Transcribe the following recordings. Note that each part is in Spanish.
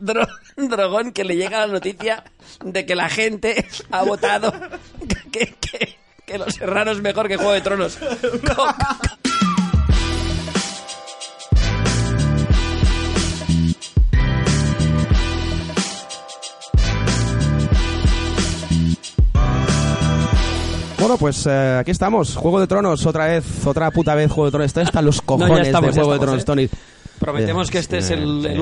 Dro- Drogón que le llega la noticia de que la gente ha votado que, que- que Los Serranos es mejor que Juego de Tronos. Co- Bueno, pues eh, aquí estamos. Juego de Tronos, otra vez, otra puta vez Juego de Tronos. Está hasta los cojones estamos, de ya Juego de Tronos, ¿eh? Tony. Prometemos Eh, que este es el, el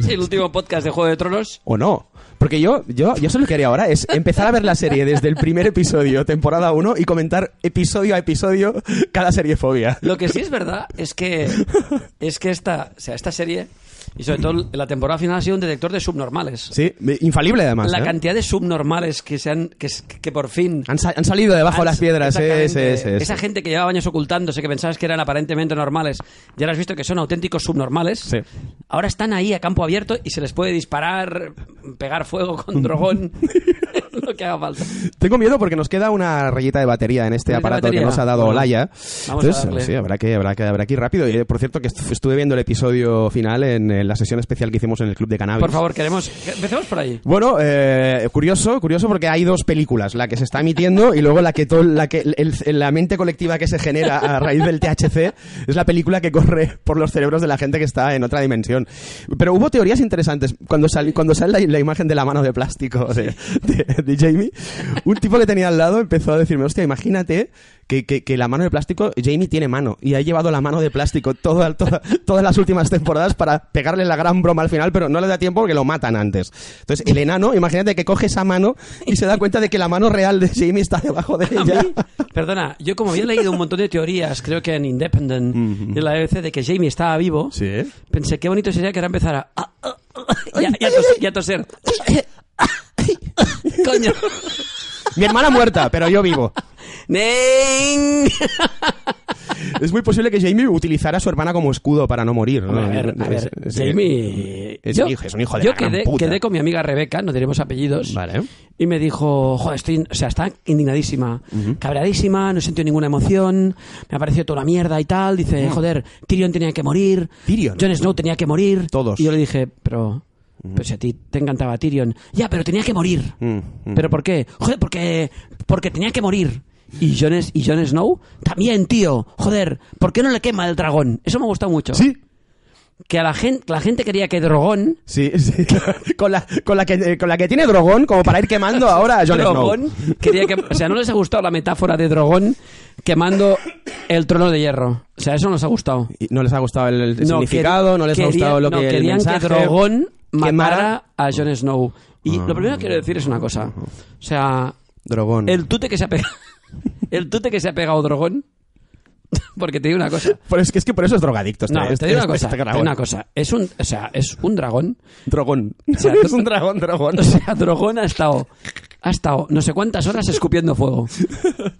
sí. el último podcast de Juego de Tronos. O no. Porque yo, yo, yo solo lo que haría ahora es empezar a ver la serie desde el primer episodio, temporada 1, y comentar episodio a episodio cada serie fobia. Lo que sí es verdad es que es que esta, o sea, esta serie y sobre todo la temporada final ha sido un detector de subnormales. Sí, infalible además. la ¿eh? cantidad de subnormales que se han que, que por fin Han, sa- han salido debajo de las piedras, eh, sí, sí. Esa gente que llevaba años ocultándose, que pensabas que eran aparentemente normales, ya ahora has visto que son auténticos subnormales. Sí. Ahora están ahí a campo abierto y se les puede disparar, pegar fuego con dragón, lo que haga falta. Tengo miedo porque nos queda una rayita de batería en este ¿Rayita de aparato que nos ha dado Bueno, Olaya. vamos a Entonces, darle. sí, habrá que, habrá que, habrá que ir rápido. Y, por cierto, que est- estuve viendo el episodio final en, eh, la sesión especial que hicimos en el Club de Cannabis. Por favor, queremos. Empecemos por ahí. Bueno, eh, curioso, curioso porque hay dos películas, la que se está emitiendo y luego la que todo, la que el- la mente colectiva que se genera a raíz del THC es la película que corre por los cerebros de la gente que está en otra dimensión. Pero hubo teorías interesantes cuando sali- cuando sale la, la imagen de la mano de plástico de, de- de Jamie. Un tipo que tenía al lado empezó a decirme, hostia, imagínate que, que- que la mano de plástico, Jamie tiene mano y ha llevado la mano de plástico toda- toda- todas las últimas temporadas para pegarle la gran broma al final, pero no le da tiempo porque lo matan antes. Entonces, el enano, imagínate que coge esa mano y se da cuenta de que la mano real de Jamie está debajo de ella. mí, perdona, yo como había leído un montón de teorías, creo que en Independent y en la BBC, de que Jamie estaba vivo, Sí. pensé qué bonito sería que ahora empezara a, a- a- y a- y a tos- y a Coño. Mi hermana muerta, pero yo vivo. ¡Nen! Es muy posible que Jamie utilizara a su hermana como escudo para no morir. ¿no? A ver, a ver, Es- es- Jamie... es un hijo- es un hijo de Yo la gran quedé, puta. quedé con mi amiga Rebeca, no diremos apellidos, Vale. y me dijo, joder, estoy, o sea, está indignadísima, cabreadísima, no sentido ninguna emoción, me ha parecido toda la mierda y tal, dice, joder, Tyrion tenía que morir, Tyrion. Jon Snow tenía que morir, Todos. y yo le dije, pero, pero si a ti te encantaba Tyrion, ya, pero tenía que morir, Mm, mm. ¿pero por qué? Joder, porque, porque tenía que morir. Y Jon, y Jon Snow, también, tío, joder, ¿por qué no le quema el dragón? Eso me gustado mucho. Sí, Que a la gente, la gente quería que Drogón sí, sí. con, la, con, la que, eh, con la que tiene Drogón como para ir quemando ahora a Jon Drogón Snow. quería que, o sea, no les ha gustado la metáfora de Drogón quemando el trono de hierro. O sea, eso no les ha gustado. Y No les ha gustado el, el No, significado, no les ha gustado lo no, que el querían mensaje, que Drogón matara a Jon Snow. Y lo primero que quiero decir es una cosa. O sea, Drogón. el tute que se ha pegado el tute que se ha pegado Drogón porque te digo una cosa. Pero es que, es que por eso es drogadicto. No, te digo una cosa, este te digo dragón. una cosa. Es un, o sea, es un dragón Drogón. sea, es un dragón, dragón. O sea, Dragón ha estado, ha estado no sé cuántas horas escupiendo fuego.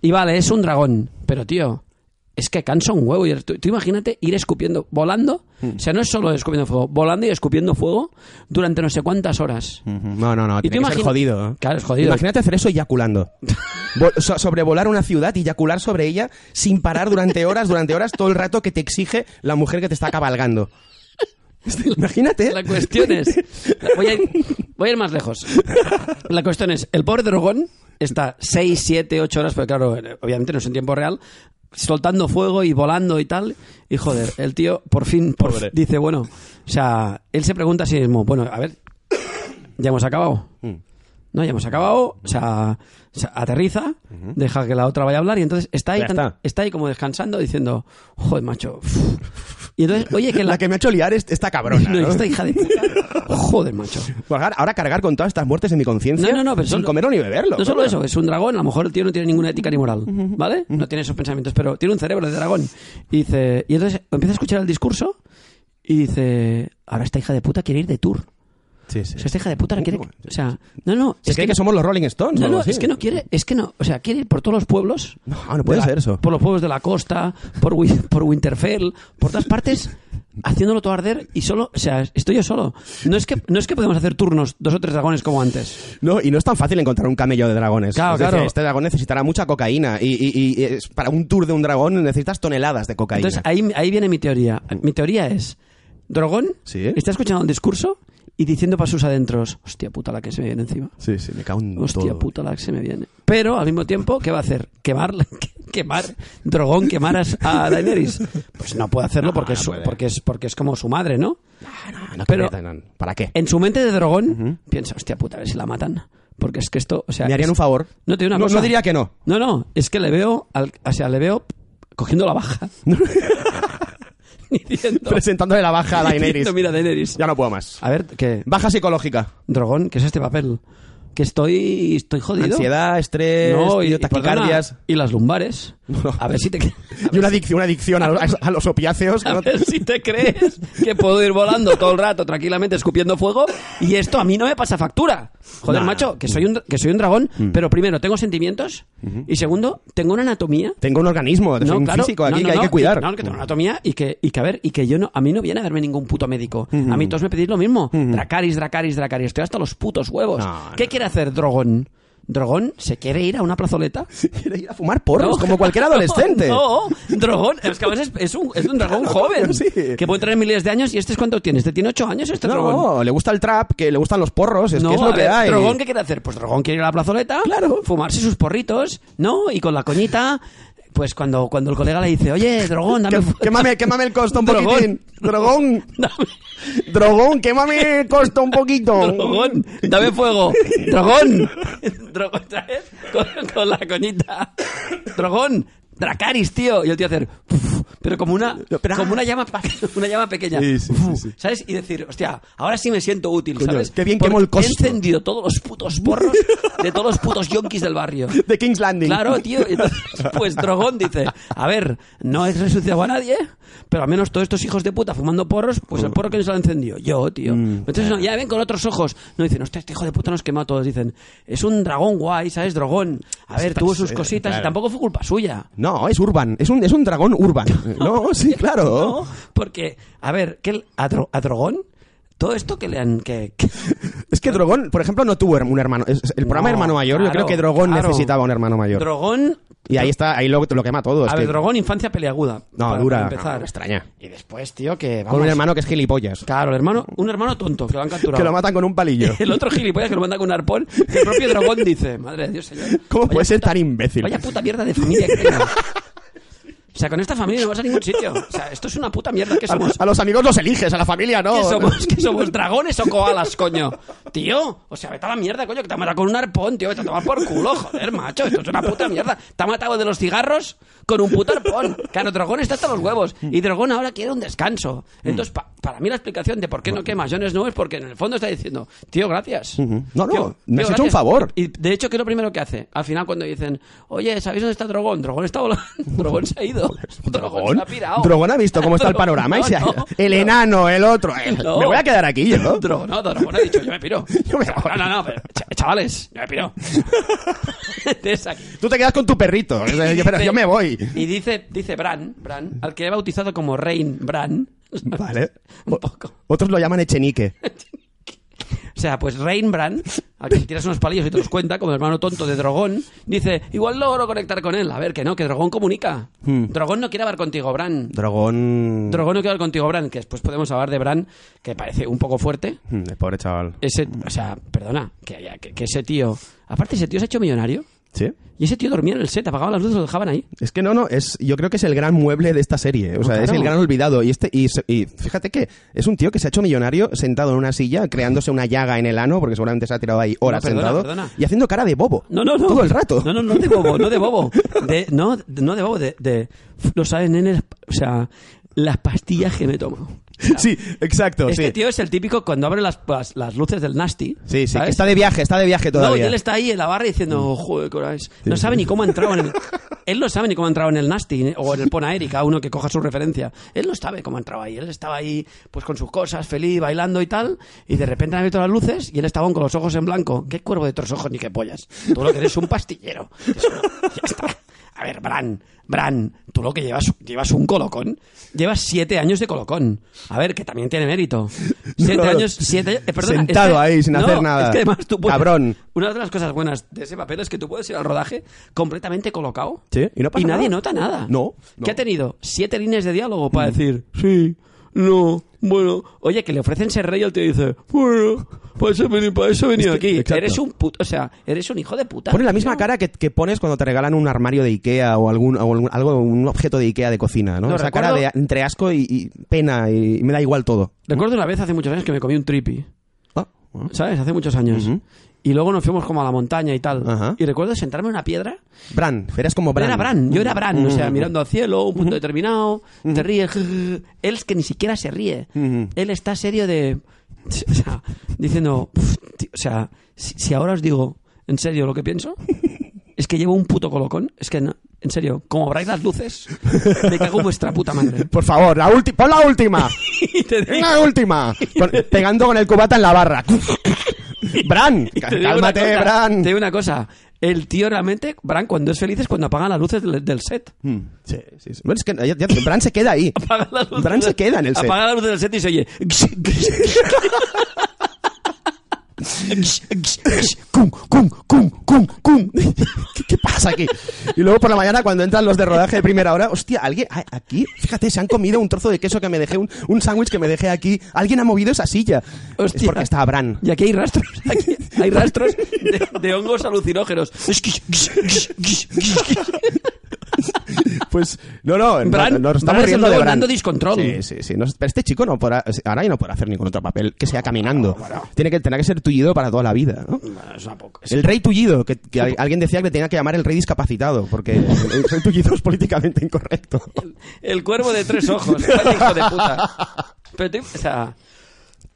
Y vale, es un dragón. Pero, tío, es que cansa un huevo. Y Tú, tú imagínate ir escupiendo, volando. O sea, no es solo escupiendo fuego, volando y escupiendo fuego durante no sé cuántas horas. No, no, no, ¿Y tiene que ser jodido. ¿eh? Claro, es jodido. Imagínate hacer eso eyaculando. Vo- so- sobrevolar una ciudad y eyacular sobre ella sin parar durante horas, durante horas, todo el rato que te exige la mujer que te está cabalgando. Imagínate. La cuestión es. Voy a, ir, voy a ir más lejos. La cuestión es: el pobre dragón está 6, 7, 8 horas, pero claro, obviamente no es en tiempo real, soltando fuego y volando y tal. Y joder, el tío por fin por Pobre. dice: bueno, o sea, él se pregunta a sí mismo: bueno, a ver, ya hemos acabado. Mm. No, ya hemos acabado, o sea, o sea, aterriza, deja que la otra vaya a hablar y entonces está ahí, Ya tan- está. está ahí como descansando diciendo, joder, macho. Y entonces, oye, que La la, que me ha hecho liar es esta cabrona. no, ¿no? esta hija de puta. Joder, macho. Pues ahora- cargar con todas estas muertes en mi conciencia No, no, no, pero sin solo- comerlo ni beberlo. No solo eso, es un dragón, a lo mejor el tío no tiene ninguna ética ni moral, ¿vale? No tiene esos pensamientos, pero tiene un cerebro de dragón. Y dice, y entonces empieza a escuchar el discurso y dice, ahora esta hija de puta quiere ir de tour. Sí, O sí. sea, esta hija de puta la quiere, o sea, no, no, Se es cree que, que, somos los Rolling Stones. o no, no, es que no quiere, es que no, o sea, quiere ir por todos los pueblos. No, no puede ser eso. Por los pueblos de la costa, por, por Winterfell, por todas partes, haciéndolo todo arder y solo, o sea, estoy yo solo. No es que, no es que podemos hacer turnos, dos o tres dragones como antes. No, y no es tan fácil encontrar un camello de dragones. Claro, Es decir, claro. Este dragón necesitará mucha cocaína. Y, y- para un tour de un dragón necesitas toneladas de cocaína. Entonces ahí, ahí viene mi teoría. Mi teoría es, Drogón Sí. está escuchando un discurso y diciendo para sus adentros, hostia puta la que se me viene encima. Sí, sí, me cago en Hostia todo. puta la que se me viene. Pero al mismo tiempo, ¿qué va a hacer? ¿Quemar? ¿Quemar? ¿Drogón quemar a, Daenerys? Pues no puede hacerlo porque, es, su- puede. porque, es, porque es como su madre, ¿no? No, Pero- no, no, ¿Para qué? En su mente de Drogón piensa, hostia puta, a ver si la matan. Porque es que esto, o sea... ¿Me harían es- un favor? No te una no, cosa. no diría que no. No, no, es que le veo, al- o sea, le veo cogiendo la baja. diciendo, Presentándole la baja a Daenerys. diciendo, mira, Daenerys. Ya no puedo más. A ver, que Baja psicológica. Drogón, ¿qué es este papel? Que estoy, estoy jodido. Ansiedad, estrés, No, y, tío, y perdona, taquicardias. y las lumbares. No. A ver si te, Y una adicción, una adicción a, los- a los opiáceos. que a no- ver si te crees que puedo ir volando todo el rato tranquilamente escupiendo fuego y esto a mí no me pasa factura. Joder, Nah. macho, que soy un que soy un dragón, Mm. pero primero tengo sentimientos y segundo tengo una anatomía Tengo un organismo, soy un físico aquí no, no, que hay no, que cuidar. No, que tengo una anatomía y que, y que a ver, y que yo no, a mí no viene a verme ningún puto médico. A mí todos me pedís lo mismo. Dracaris, Dracaris, Dracaris. Estoy hasta los putos huevos. No, ¿Qué no. quiere hacer Drogón? Drogón se quiere ir a una plazoleta. Quiere ir a fumar porros, No. como cualquier adolescente. No, dragón. Es que a veces es un, es un dragón Claro, joven. sí. Que puede tener miles de años. ¿Y este es cuánto tiene? ¿Este tiene ocho años este dragón? No, le gusta el trap, que le gustan los porros, es No, que es lo que ver, hay. ¿Dragón qué quiere hacer? Pues Dragón quiere ir a la plazoleta, Claro. fumarse sus porritos, ¿no? Y con la coñita, pues cuando, cuando el colega le dice, oye, Dragón, dame... Que- fu- Quémame, quémame el costo un Dragón. poquitín. Dragón, dame- dragón, quémame el costo un poquito. Dragón, dame fuego. Otra vez, con, con la coñita. Dragón. Dracaris, tío. Y el tío hacer... pero como una, como una llama, pa- una llama pequeña. Sí, sí, Uf, sí, sí. ¿Sabes? Y decir, hostia, ahora sí me siento útil, Coño, ¿sabes? qué bien quemo el costo. He encendido todos los putos porros de todos los putos yonkis del barrio. De King's Landing. Claro, tío. Entonces, pues Drogón dice, a ver, no he resucitado a nadie, pero al menos todos estos hijos de puta fumando porros, pues el porro que nos lo ha encendido. Yo, tío. Mm. Entonces, no, ya ven con otros ojos. No dicen, hostia, este hijo de puta nos quema a todos. Dicen, es un dragón guay, ¿sabes? Dragón. A ver, tuvo sus cositas claro. y tampoco fue culpa suya. No, es urban. Es un, es un dragón urban. No, sí, claro. No, porque, a ver, ¿qué, a, Dro- a Drogón, todo esto que le han... Que, que- Es que Drogón, por ejemplo, no tuvo un hermano. Es- es- El programa No, Hermano Mayor, yo creo que Drogón claro. necesitaba un hermano mayor. Drogón... y ahí está, ahí lo, lo quema todo. es A ver, que- Drogón, infancia peleaguda. No, para- dura. para empezar. no, extraña. Y después, tío, que Con vamos... un hermano que es gilipollas. Claro, el hermano, un hermano tonto que lo han capturado. Que lo matan con un palillo. El otro gilipollas que lo manda con un arpón. que el propio dragón dice, madre de Dios, señor. ¿Cómo puede ser puta- tan imbécil? Vaya puta mierda de familia que tengo. O sea, con esta familia no vas a ningún sitio. O sea, esto es una puta mierda. ¿Qué A, somos? a los amigos los eliges, a la familia no. ¿Qué somos? ¿Qué somos? ¿Dragones o koalas, coño? Tío, o sea, vete a la mierda, coño, que te ha matado con un arpón, tío, vete a tomar por culo, joder, macho, esto es una puta mierda. Te ha matado de los cigarros con un puto arpón. Claro, Dragón está hasta los huevos. Y Dragón ahora quiere un descanso. Entonces, pa- para mí la explicación de por qué no quema Jon Snow es porque en el fondo está diciendo, tío, gracias. No, no, Tío, me tío, has hecho un favor. Y de hecho, ¿qué es lo primero que hace? Al final, cuando dicen, oye, ¿sabéis dónde está Dragón? Dragón está volando. Dragón se ha ido. Pirado. Dragón ha visto cómo está el panorama y se ha no, El no. enano, el otro. No. Me voy a quedar aquí yo. No, Dragón ha dicho, yo me piro. Yo me voy. no, no, no, pero, ch- chavales, yo me piro. Tú te quedas con tu perrito. Yo- Pero yo me voy. Y dice, dice Bran, Bran, al que he bautizado como Rein Bran. Vale. Un poco. Otros lo llaman Echenique. O sea, pues Bran, al que tiras unos palillos y te los cuenta, como el hermano tonto de Drogón, dice, igual logro conectar con él. A ver, que no, que Drogón comunica. Hmm. Drogón no quiere hablar contigo, Bran. Dragón. Drogón no quiere hablar contigo, Bran, que después podemos hablar de Bran, que parece un poco fuerte. Hmm, El pobre chaval. Ese, o sea, perdona, que, que, que ese tío... Aparte, ese tío se ha hecho millonario. ¿Sí? Y ese tío dormía en el set, apagaban las luces y lo dejaban ahí. Es que no, no, es, yo creo que es el gran mueble de esta serie. O sea, es el gran olvidado. Y este, y, y fíjate que es un tío que se ha hecho millonario sentado en una silla, creándose una llaga en el ano, porque seguramente se ha tirado ahí horas perdona, sentado. perdona. Y haciendo cara de bobo. No, no, no. Todo el rato. No, no, no de bobo, no de bobo. De, no, no de bobo, de, de... Lo saben, nenes, o sea, las pastillas que me tomo. Sí, exacto. Este sí. tío es el típico cuando abre las, las, las luces del Nasty. Sí, sí, está de viaje, está de viaje No, y todavía. él está ahí en la barra diciendo, joder, hora es". No sabe ni cómo ha entrado en el... Él no sabe ni cómo ha entrado en el Nasty o en el Ponaeri, cada uno que coja su referencia. Él no sabe cómo ha entrado ahí. Él estaba ahí, pues con sus cosas, feliz, bailando y tal, y de repente han abierto las luces y él estaba con los ojos en blanco. ¿Qué cuervo de otros ojos ni qué pollas? Tú lo que eres un pastillero. Eso, ya está. A ver, Bran, Bran, tú lo que llevas, llevas un colocón. Llevas siete años de colocón. A ver, que también tiene mérito. Siete No, años, siete eh, perdona, Sentado es que- ahí, sin no, hacer nada. Es que además tú puedes, Cabrón. Una de las cosas buenas de ese papel es que tú puedes ir al rodaje completamente colocado. Sí, y no pasa nadie nada. nota nada. No, no. Que ha tenido siete líneas de diálogo para decir, sí, No, bueno. Oye, que le ofrecen ser rey y el tío dice, bueno, para eso para eso he venido Es que- aquí. exacto. Eres un puto, o sea, eres un hijo de puta. Pone la misma cara que, que pones cuando te regalan un armario de Ikea o algún, o algún- algo, un objeto de Ikea de cocina, ¿no? No, Esa recuerdo- cara de entre asco y, y pena y, me da igual todo. Recuerdo una vez hace muchos años que me comí un tripi, Ah, ah. ¿sabes? Hace muchos años. Y luego nos fuimos como a la montaña y tal. Ajá. Y recuerdo sentarme en una piedra. Bran, eras como Bran. Era Bran, yo era Bran, o sea, Ujú. mirando al cielo, un punto determinado, te ríes. Él es que ni siquiera se ríe. Él está serio de. O sea, diciendo. "Uf, tío, o sea, si, si ahora os digo en serio lo que pienso, es que llevo un puto colocón. Es que, no, en serio, como abráis las luces, me cago en vuestra puta madre. Por favor, la ulti- pon la última. Y te digo- la última. Con- pegando con el cubata en la barra. Bran, cálmate, cosa, Bran. Te digo una cosa. El tío realmente, Bran, cuando es feliz es cuando apagan las luces del, del set. Mm, Sí, sí, sí. Bueno, es que ya- ya- Bran se queda ahí. Apaga las luces Bran se queda en el set. Apaga las luces del set y se oye. cum, cum, cum, cum, cum. ¿Qué, qué pasa aquí? Y luego por la mañana cuando entran los de rodaje de primera hora, hostia, alguien a- aquí, fíjate, se han comido un trozo de queso que me dejé, un, un sándwich que me dejé aquí. Alguien ha movido esa silla. Es Hostia. porque está Bran. Y aquí hay rastros, aquí hay rastros de, de hongos alucinógenos. Pues, no, no, no, Bran- nos estamos Bran riendo de Bran. Discontrol. Sí, sí, sí. No- pero este chico no podrá, ahora ya no podrá hacer ningún otro papel que sea caminando. Tiene que, tendrá que ser tullido para toda la vida, ¿no? Bueno, poco. El rey tullido, que, que al- alguien decía que le tenía que llamar el rey discapacitado, porque el rey tullido es políticamente incorrecto. El cuervo de tres ojos. hijo de puta. Pero, tío, o sea,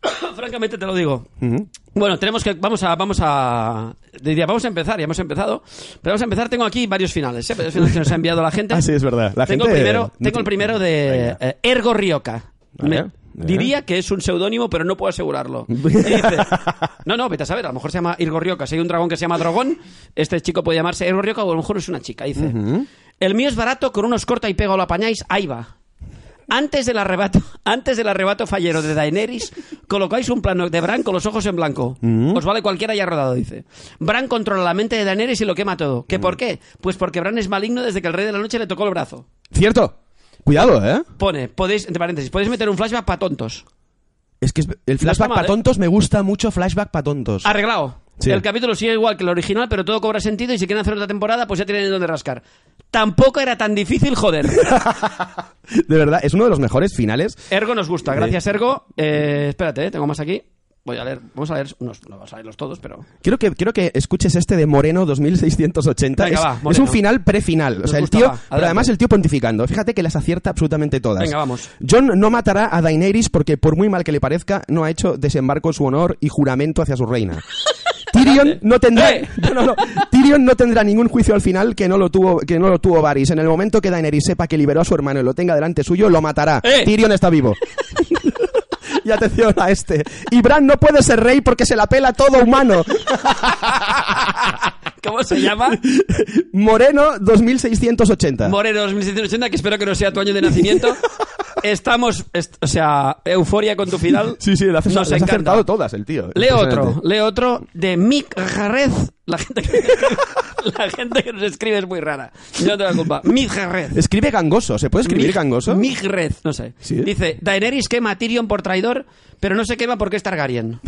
francamente te lo digo. Ujú. Bueno, tenemos que vamos a vamos a diría vamos a empezar, ya hemos empezado. Pero vamos a empezar, tengo aquí varios finales, ¿eh? varios finales que nos ha enviado la gente. Ah, sí, es verdad. La tengo gente- el primero, tengo el primero de eh, Ergo Rioca. Vale, Me- diría que es un seudónimo, pero no puedo asegurarlo. Dice, no, no, vete a saber, a lo mejor se llama Ergo Rioca. Si hay un dragón que se llama Dragón, este chico puede llamarse Ergo Rioca o a lo mejor es una chica. Dice, el mío es barato, con unos corta y pega o lo apañáis, ahí va. Antes del arrebato, antes del arrebato fallero de Daenerys, colocáis un plano de Bran con los ojos en blanco. Os vale cualquiera haya rodado, dice. Bran controla la mente de Daenerys y lo quema todo. ¿Qué por qué? Pues porque Bran es maligno desde que el Rey de la Noche le tocó el brazo. Cierto. Cuidado, ¿eh? Pone, podéis, entre paréntesis, podéis meter un flashback para tontos. Es que el flashback mal, para ¿eh? tontos me gusta mucho flashback para tontos. Arreglado. Sí. El capítulo sigue igual que el original, pero todo cobra sentido y si quieren hacer otra temporada, pues ya tienen en dónde rascar. Tampoco era tan difícil, joder. De verdad, es uno de los mejores finales. Ergo nos gusta. Gracias, Ergo. Eh, espérate, eh, tengo más aquí. Voy a leer, vamos a leer unos, no vamos a leerlos todos, pero... Quiero que, quiero que escuches este de Moreno 2680. Venga, es, va, es un final prefinal. O sea, el gusta, tío, va, pero además el tío pontificando. Fíjate que las acierta absolutamente todas. Venga, vamos. John no matará a Daenerys porque, por muy mal que le parezca, no ha hecho desembarco en su honor y juramento hacia su reina. Tyrion no tendrá, ¡Eh! no, no, no. Tyrion no tendrá ningún juicio al final que no lo tuvo, que no lo tuvo Varys. En el momento que Daenerys sepa que liberó a su hermano y lo tenga delante suyo, lo matará. ¡Eh! Tyrion está vivo. y atención a este. Y Bran no puede ser rey porque se la pela todo humano. ¿Cómo se llama? Moreno 2680. Moreno 2680, que espero que no sea tu año de nacimiento. Estamos, est- o sea, euforia con tu final. sí, sí, le has, acertado todas el tío. Leo otro, leo otro de Mick Jarrez. La gente, que, la gente que nos escribe es muy rara. Yo no tengo la culpa. Mick Jarrez. Escribe gangoso. ¿Se puede escribir Mig- gangoso? Migred, no sé. ¿Sí? Dice, Daenerys quema a Tyrion por traidor, pero no se quema porque es Targaryen.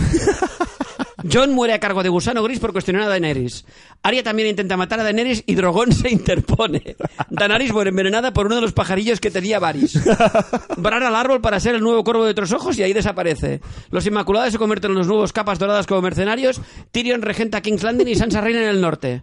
Jon muere a cargo de Gusano Gris por cuestionar a Daenerys. Arya también intenta matar a Daenerys y Drogon se interpone. Daenerys muere envenenada por uno de los pajarillos que tenía Varys. Bran al árbol para ser el nuevo corvo de tres ojos y ahí desaparece. Los Inmaculados se convierten en los nuevos capas doradas como mercenarios. Tyrion regenta King's Landing y Sansa reina en el norte.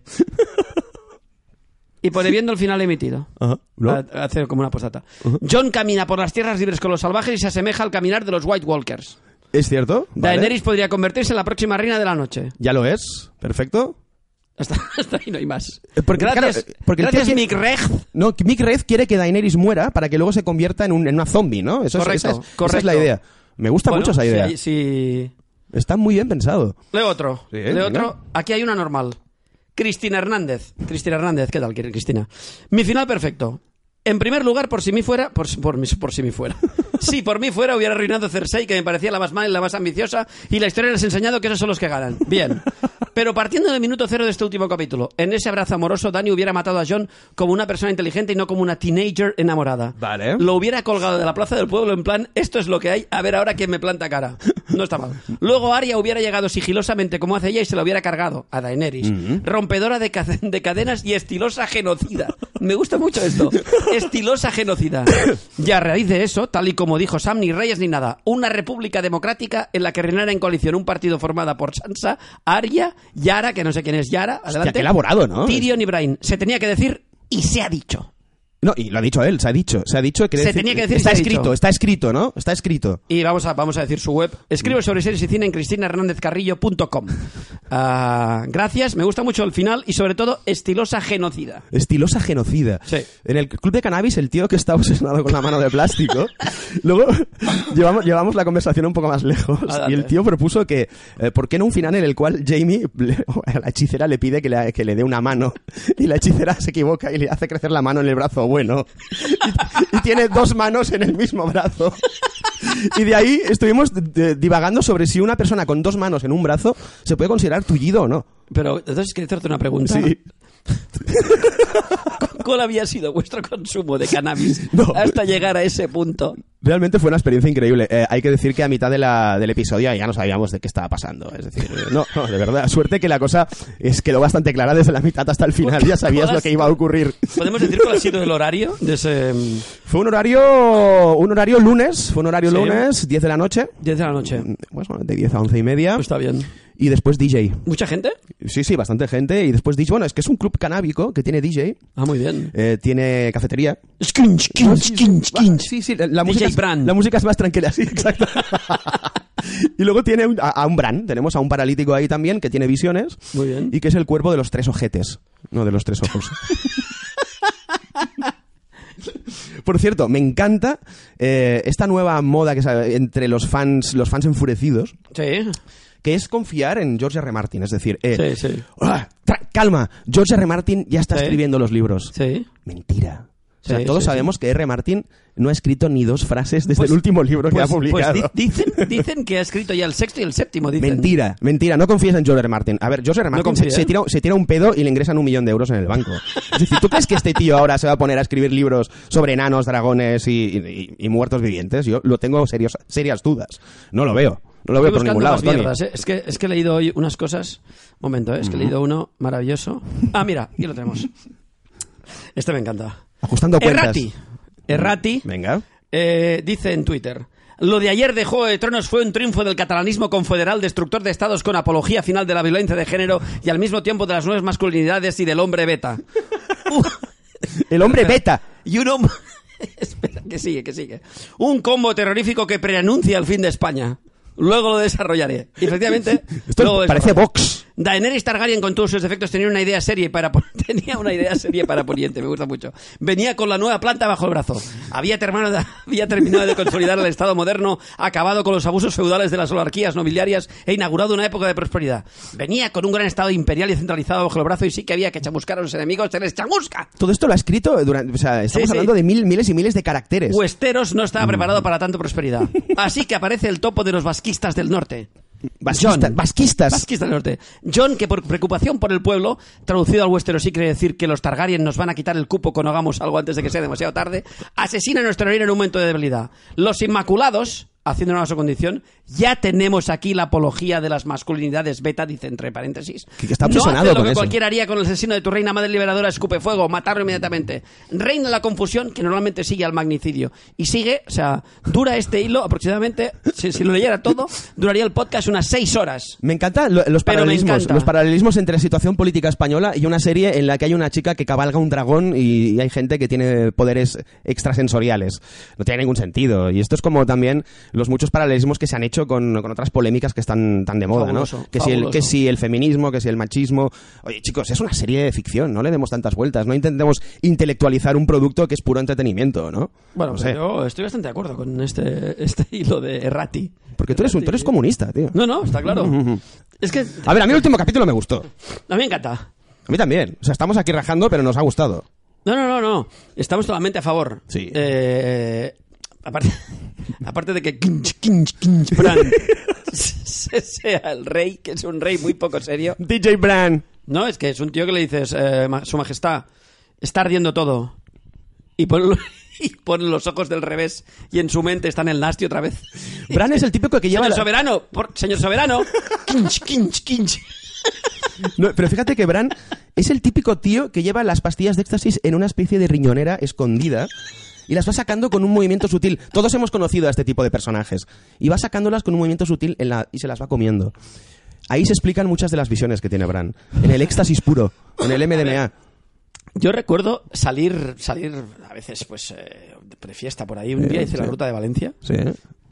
Y pone viendo el final emitido. Ajá, ¿no? A- a hacer como una postata. John camina por las tierras libres con los salvajes y se asemeja al caminar de los White Walkers. ¿Es cierto? Vale. Daenerys podría convertirse en la próxima reina de la noche. Ya lo es. Perfecto. Hasta, hasta ahí no hay más. Eh, porque, gracias, claro, eh, porque gracias Mick Reg. No, Mick Red quiere que Daenerys muera para que luego se convierta en, un- en una zombie, ¿no? Eso es- Correcto, esa, es, esa correcto. es la idea. Me gusta Bueno, mucho esa idea. sí, sí. Está muy bien pensado. Leo otro. Sí, Leo otro. Aquí hay una normal. Cristina Hernández. Cristina Hernández, ¿qué tal, Cristina? Mi final perfecto. En primer lugar, por si mi fuera, por, si- por, por si mi fuera. Si por mí fuera, hubiera arruinado Cersei, que me parecía la más mala y la más ambiciosa, y la historia les ha enseñado que esos son los que ganan. Bien. Pero partiendo del minuto cero de este último capítulo, en ese abrazo amoroso, Dani hubiera matado a John como una persona inteligente y no como una teenager enamorada. Vale. Lo hubiera colgado de la plaza del pueblo en plan, esto es lo que hay, a ver ahora quién me planta cara. No está mal. Luego Arya hubiera llegado sigilosamente como hace ella y se lo hubiera cargado a Daenerys. Rompedora de, ca- de cadenas y estilosa genocida. Me gusta mucho esto. Estilosa genocida. Y a raíz de eso, tal y como dijo Sam, ni reyes ni nada. Una república democrática en la que reinara en coalición un partido formada por Sansa, Arya, Yara, que no sé quién es Yara, adelante. qué elaborado, ¿no? Tyrion y Brain. Se tenía que decir y se ha dicho. No, y lo ha dicho él, se ha dicho. Se ha dicho que Se tenía que decir Está escrito, dicho. está escrito, ¿no? Está escrito. Y vamos a, vamos a decir su web. Escribe sobre series y cine en cristinahernandezcarrillo.com. Ah, gracias, me gusta mucho el final y sobre todo estilosa genocida. Estilosa genocida. Sí. En el club de cannabis, el tío que está obsesionado con la mano de plástico. luego llevamos, llevamos la conversación un poco más lejos. Adelante. Y el tío propuso que, eh, ¿por qué no un final en el cual Jamie, le- a la hechicera, le pide que le, que le dé una mano? Y la hechicera se equivoca y le hace crecer la mano en el brazo bueno. Y, y tiene dos manos en el mismo brazo. Y de ahí estuvimos divagando sobre si una persona con dos manos en un brazo se puede considerar tullido o no. Pero entonces quería hacerte una pregunta. Sí. ¿Cuál había sido vuestro consumo de cannabis No. hasta llegar a ese punto? Realmente fue una experiencia increíble. Eh, hay que decir que a mitad de la- del episodio ya no sabíamos de qué estaba pasando. Es decir, eh, no, no, de verdad. Suerte que la cosa es, quedó bastante clara desde la mitad hasta el final. Ya sabías lo que iba a ocurrir. ¿Podemos decir cuál ha sido el horario de ese mm, Fue un horario, un horario lunes. Fue un horario Sí. lunes, 10 de la noche. 10 de la noche? Pues bueno, de 10 a 11 y media. Pues está bien. Y después DJ. ¿Mucha gente? Sí, sí, bastante gente. Y después DJ. Bueno, es que es un club canábico que tiene DJ. Ah, muy bien. eh, tiene cafetería. Skinch, skinch, skinch, skinch. Sí, sí, la, música, es- la música es más tranquila, sí, exacto. y luego tiene un- a, a un Bran, tenemos a un paralítico ahí también que tiene visiones Muy bien. y que es el cuerpo de los tres ojetes, no de los tres ojos. Por cierto, me encanta eh, esta nueva moda que sale entre los fans, los fans enfurecidos, Sí. Que es confiar en George R. Martin, es decir, eh, Sí, sí. "Ah, calma, George R. Martin ya está Sí. escribiendo los libros. Mentira. O sea, todos sabemos que R. Martin no ha escrito ni dos frases desde Pues- el último libro que Pues- ha publicado. pues di- dicen, dicen que ha escrito ya el sexto y el séptimo, dicen. Mentira, mentira, no confíes en George R. Martin. A ver, George R. Martin se, tira, se tira un pedo y le ingresan un millón de euros en el banco. Es decir, ¿tú crees que este tío ahora se va a poner a escribir libros sobre enanos, dragones y, y- y muertos vivientes? Yo lo tengo serios, serias dudas. No lo veo. No lo veo por ningún lado, mierdas, ¿eh? es, que, es que he leído hoy unas cosas. Momento, ¿eh? es que he leído uno maravilloso. Ah, mira, aquí lo tenemos. Este me encanta. Ajustando cuentas. Errati. Errati Venga. eh, dice en Twitter. Lo de ayer de Juego de Tronos fue un triunfo del catalanismo confederal destructor de estados con apología final de la violencia de género y al mismo tiempo de las nuevas masculinidades y del hombre beta. Uh, El hombre beta. y un hombre... Espera, que sigue, que sigue. Un combo terrorífico que preanuncia el fin de España. Luego lo desarrollaré. Y efectivamente... Esto luego parece desarrollaré. Vox. Daenerys Targaryen con todos sus defectos tenía una idea serie para tenía una idea serie para Poniente, me gusta mucho. Venía con la nueva planta bajo el brazo. Había terminado, de, había terminado de consolidar el Estado moderno, acabado con los abusos feudales de las oligarquías nobiliarias e inaugurado una época de prosperidad. Venía con un gran Estado imperial y centralizado bajo el brazo y sí que había que chamuscar a los enemigos, se les chamusca. Todo esto lo ha escrito durante... O sea, estamos Sí, sí. hablando de mil, miles y miles de caracteres. Westeros no estaba preparado para tanta prosperidad. Así que aparece el topo de los vasquistas del norte. John. vasquistas. Vasquistas del norte. John, que por preocupación por el pueblo, traducido al Westeros sí quiere decir que los Targaryen nos van a quitar el cupo cuando hagamos algo antes de que sea demasiado tarde, asesina a nuestro rey en un momento de debilidad. Los Inmaculados, haciendo una su condición, ya tenemos aquí la apología de las masculinidades beta, dice entre paréntesis. Que- que está no hace lo con que eso. cualquiera haría con el asesino de tu reina madre liberadora, escupe fuego, matarlo inmediatamente. Reina la confusión que normalmente sigue al magnicidio. Y sigue, o sea, dura este hilo aproximadamente, si, si lo leyera todo, duraría el podcast unas seis horas. Me encantan lo- los Pero paralelismos, encanta. los paralelismos entre la situación política española y una serie en la que hay una chica que cabalga un dragón y, y hay gente que tiene poderes extrasensoriales. No tiene ningún sentido. Y esto es como también los muchos paralelismos que se han hecho con, con otras polémicas que están tan de moda, Fabuloso, ¿no? Que si, el, que si el feminismo, que si el machismo. Oye, chicos, es una serie de ficción, no le demos tantas vueltas, no intentemos intelectualizar un producto que es puro entretenimiento, ¿no? Bueno, No pues sé. yo estoy bastante de acuerdo con este, este hilo de Errati. Porque tú eres, un, tú eres comunista, tío. No, no, está claro. es que A ver, a mí el último capítulo me gustó. a mí me encanta. A mí también. O sea, estamos aquí rajando, pero nos ha gustado. No, no, no, no. Estamos totalmente a favor. Sí. Eh, aparte, aparte de que Bran se- sea el rey, que es un rey muy poco serio. DJ Bran. No, es que es un tío que le dices, eh, Su Majestad, está ardiendo todo. Y pone los ojos del revés y en su mente está en el nasty otra vez. Bran es el típico que lleva... Señor soberano, por- señor soberano. Kinch, kinch, kinch. No, pero fíjate que Bran es el típico tío que lleva las pastillas de éxtasis en una especie de riñonera escondida y las va sacando con un movimiento sutil. Todos hemos conocido a este tipo de personajes. Y va sacándolas con un movimiento sutil en la- y se las va comiendo. Ahí se explican muchas de las visiones que tiene Bran. En el éxtasis puro, en el MDMA. Yo recuerdo salir, salir a veces, pues, eh, de fiesta por ahí. Un día hice la ruta de Valencia Sí.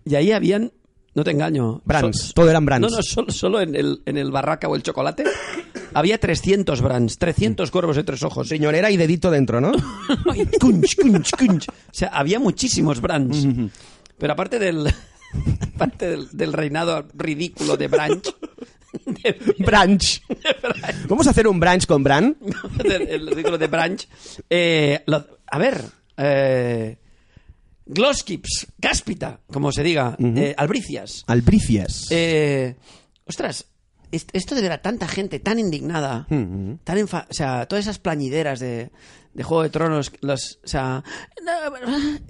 y ahí habían, no te engaño. Brans, so- todo eran Brans. No, no, solo, solo en, el, en el barraca o el chocolate había 300 Brans, 300 cuervos de tres ojos. Riñonera y dedito dentro, ¿no? Cunch, cunch, cunch. O sea, había muchísimos Brans. Pero aparte del, aparte del, del reinado ridículo de Branch, de- Branch. Vamos a hacer un branch con Bran. el ridículo de Branch, eh, lo- a ver, eh, Gloskips, Cáspita, como se diga, eh, Albricias. Albricias. Eh, ostras, est- esto de ver a tanta gente tan indignada, tan enfa- o sea, todas esas plañideras de, de Juego de Tronos, los, o sea, no,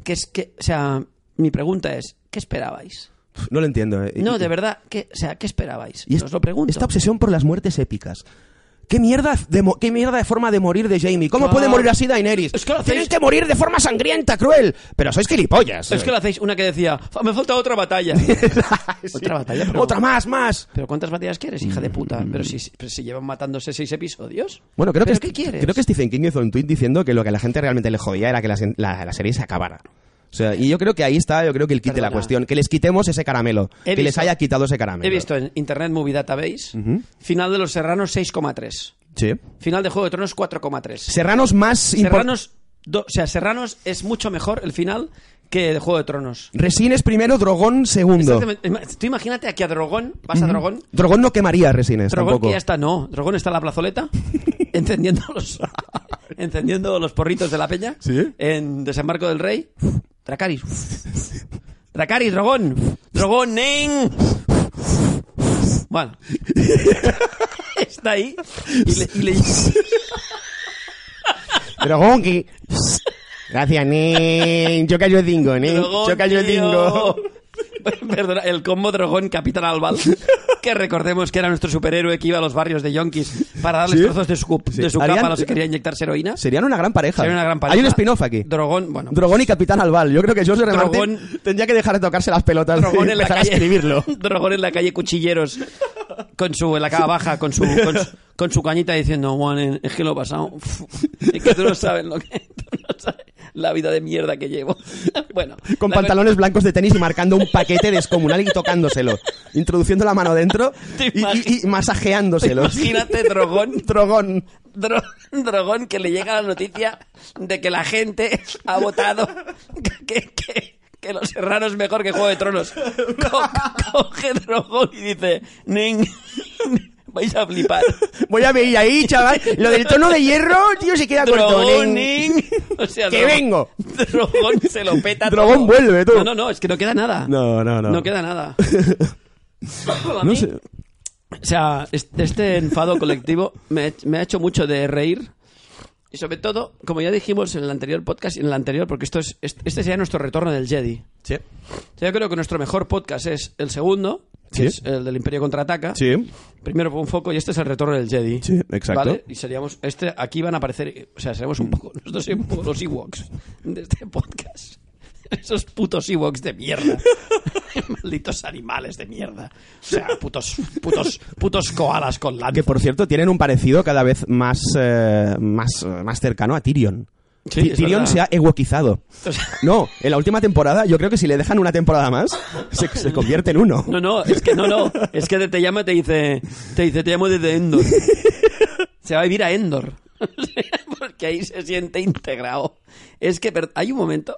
que es que, o sea, mi pregunta es, ¿qué esperabais? No lo entiendo. eh. No, de verdad, ¿qué, o sea, ¿qué esperabais? Y Os lo pregunto. Esta obsesión por las muertes épicas. ¿Qué mierda, de mo- ¿Qué mierda de forma de morir de Jamie? ¿Cómo puede morir así Daenerys? Es que lo hacéis- Tienes que morir de forma sangrienta, cruel. Pero sois gilipollas. Es que lo hacéis una que decía, "Fa- me falta otra batalla. Sí. Otra batalla, pero- Otra más, más. ¿Pero cuántas batallas quieres, hija de puta? Pero si, pero si llevan matándose seis episodios. Bueno, creo que, ¿Pero qué quieres? creo que Stephen King hizo un tweet diciendo que lo que a la gente realmente le jodía era que la- la serie se acabara. O sea, y yo creo que ahí está, yo creo que el quite la cuestión. Que les quitemos ese caramelo. He que les haya quitado ese caramelo. He visto en Internet Movie Database, final de Los Serranos 6,3. Sí. Final de Juego de Tronos 4,3. Serranos más impor- Serranos, do- o sea, Serranos es mucho mejor el final que de Juego de Tronos. Resines primero, Drogón segundo. Exactamente. Ima- Tú imagínate aquí a Drogón, vas a Drogón, Drogón no quemaría Resines Drogón tampoco. que ya está, no, Drogón está en la plazoleta, encendiendo los, encendiendo los porritos de la peña, ¿Sí? en Desembarco del Rey, Dracaris, Dracaris, Drogón, Drogón, Nen. Bueno, está ahí y le, y le- Dragón que... Gracias, nen. Yo cayó el dingo, nen. Drogón, Yo cayó el dingo. Perdona, el combo Drogón Capitán Albal, que recordemos que era nuestro superhéroe que iba a los barrios de yonkis para darles ¿Sí? trozos de su, de su capa a los que quería inyectarse heroína. Serían una gran pareja. Sería una gran pareja. Hay un spin-off aquí. Drogón, bueno. Drogón y Capitán Albal. Yo creo que George. Martin Drogón- tendría que dejar de tocarse las pelotas Drogón y en la calle. a escribirlo. Drogón en la calle Cuchilleros. Con su, en la cava baja, con su, con su, con su cañita diciendo, Juan, es que lo he pasado. uf, Es que tú no sabes lo que, la vida de mierda que llevo. Bueno. Con pantalones blancos de tenis y marcando un paquete descomunal y tocándoselo. Introduciendo la mano dentro ¿Te y, y- masajeándoselo. Imagínate Drogón Drogón. Dro- Drogón que le llega la noticia de que la gente ha votado que, que- que Los Serranos es mejor que Juego de Tronos. Co- coge Drogón y dice, Nen, vais a flipar. Voy a ver ahí, chaval. Lo del tono de hierro, tío, se queda corto. Nen. O sea, ¡Que vengo! Drogón se lo peta Drogón todo. vuelve, tú. No, no, no, es que no queda nada. No, no, no. No queda nada. No sé. O sea, es- este enfado colectivo me, me ha hecho mucho de reír. Y sobre todo, como ya dijimos en el anterior podcast y en el anterior, porque esto es, es- este sería nuestro retorno del Jedi. Sí. O sea, yo creo que nuestro mejor podcast es el segundo, que Sí. es el del Imperio Contraataca. Sí. Primero fue un foco y este es el retorno del Jedi. Sí, exacto. ¿Vale? Y seríamos, este, aquí van a aparecer, o sea, seremos un poco, nosotros poco los Ewoks de este podcast. Esos putos Ewoks de mierda. Malditos animales de mierda. O sea, putos, putos, putos koalas con lanza. Que por cierto tienen un parecido cada vez más, eh, más, más cercano a Tyrion. Sí, Tyrion se ha ewokizado. O sea, No, en la última temporada yo creo que si le dejan una temporada más se, se convierte en uno. No, no, es que no, no. Es que te llama y te dice, te dice, te llamo desde Endor. Se va a vivir a Endor. Porque ahí se siente integrado. Es que per- hay un momento.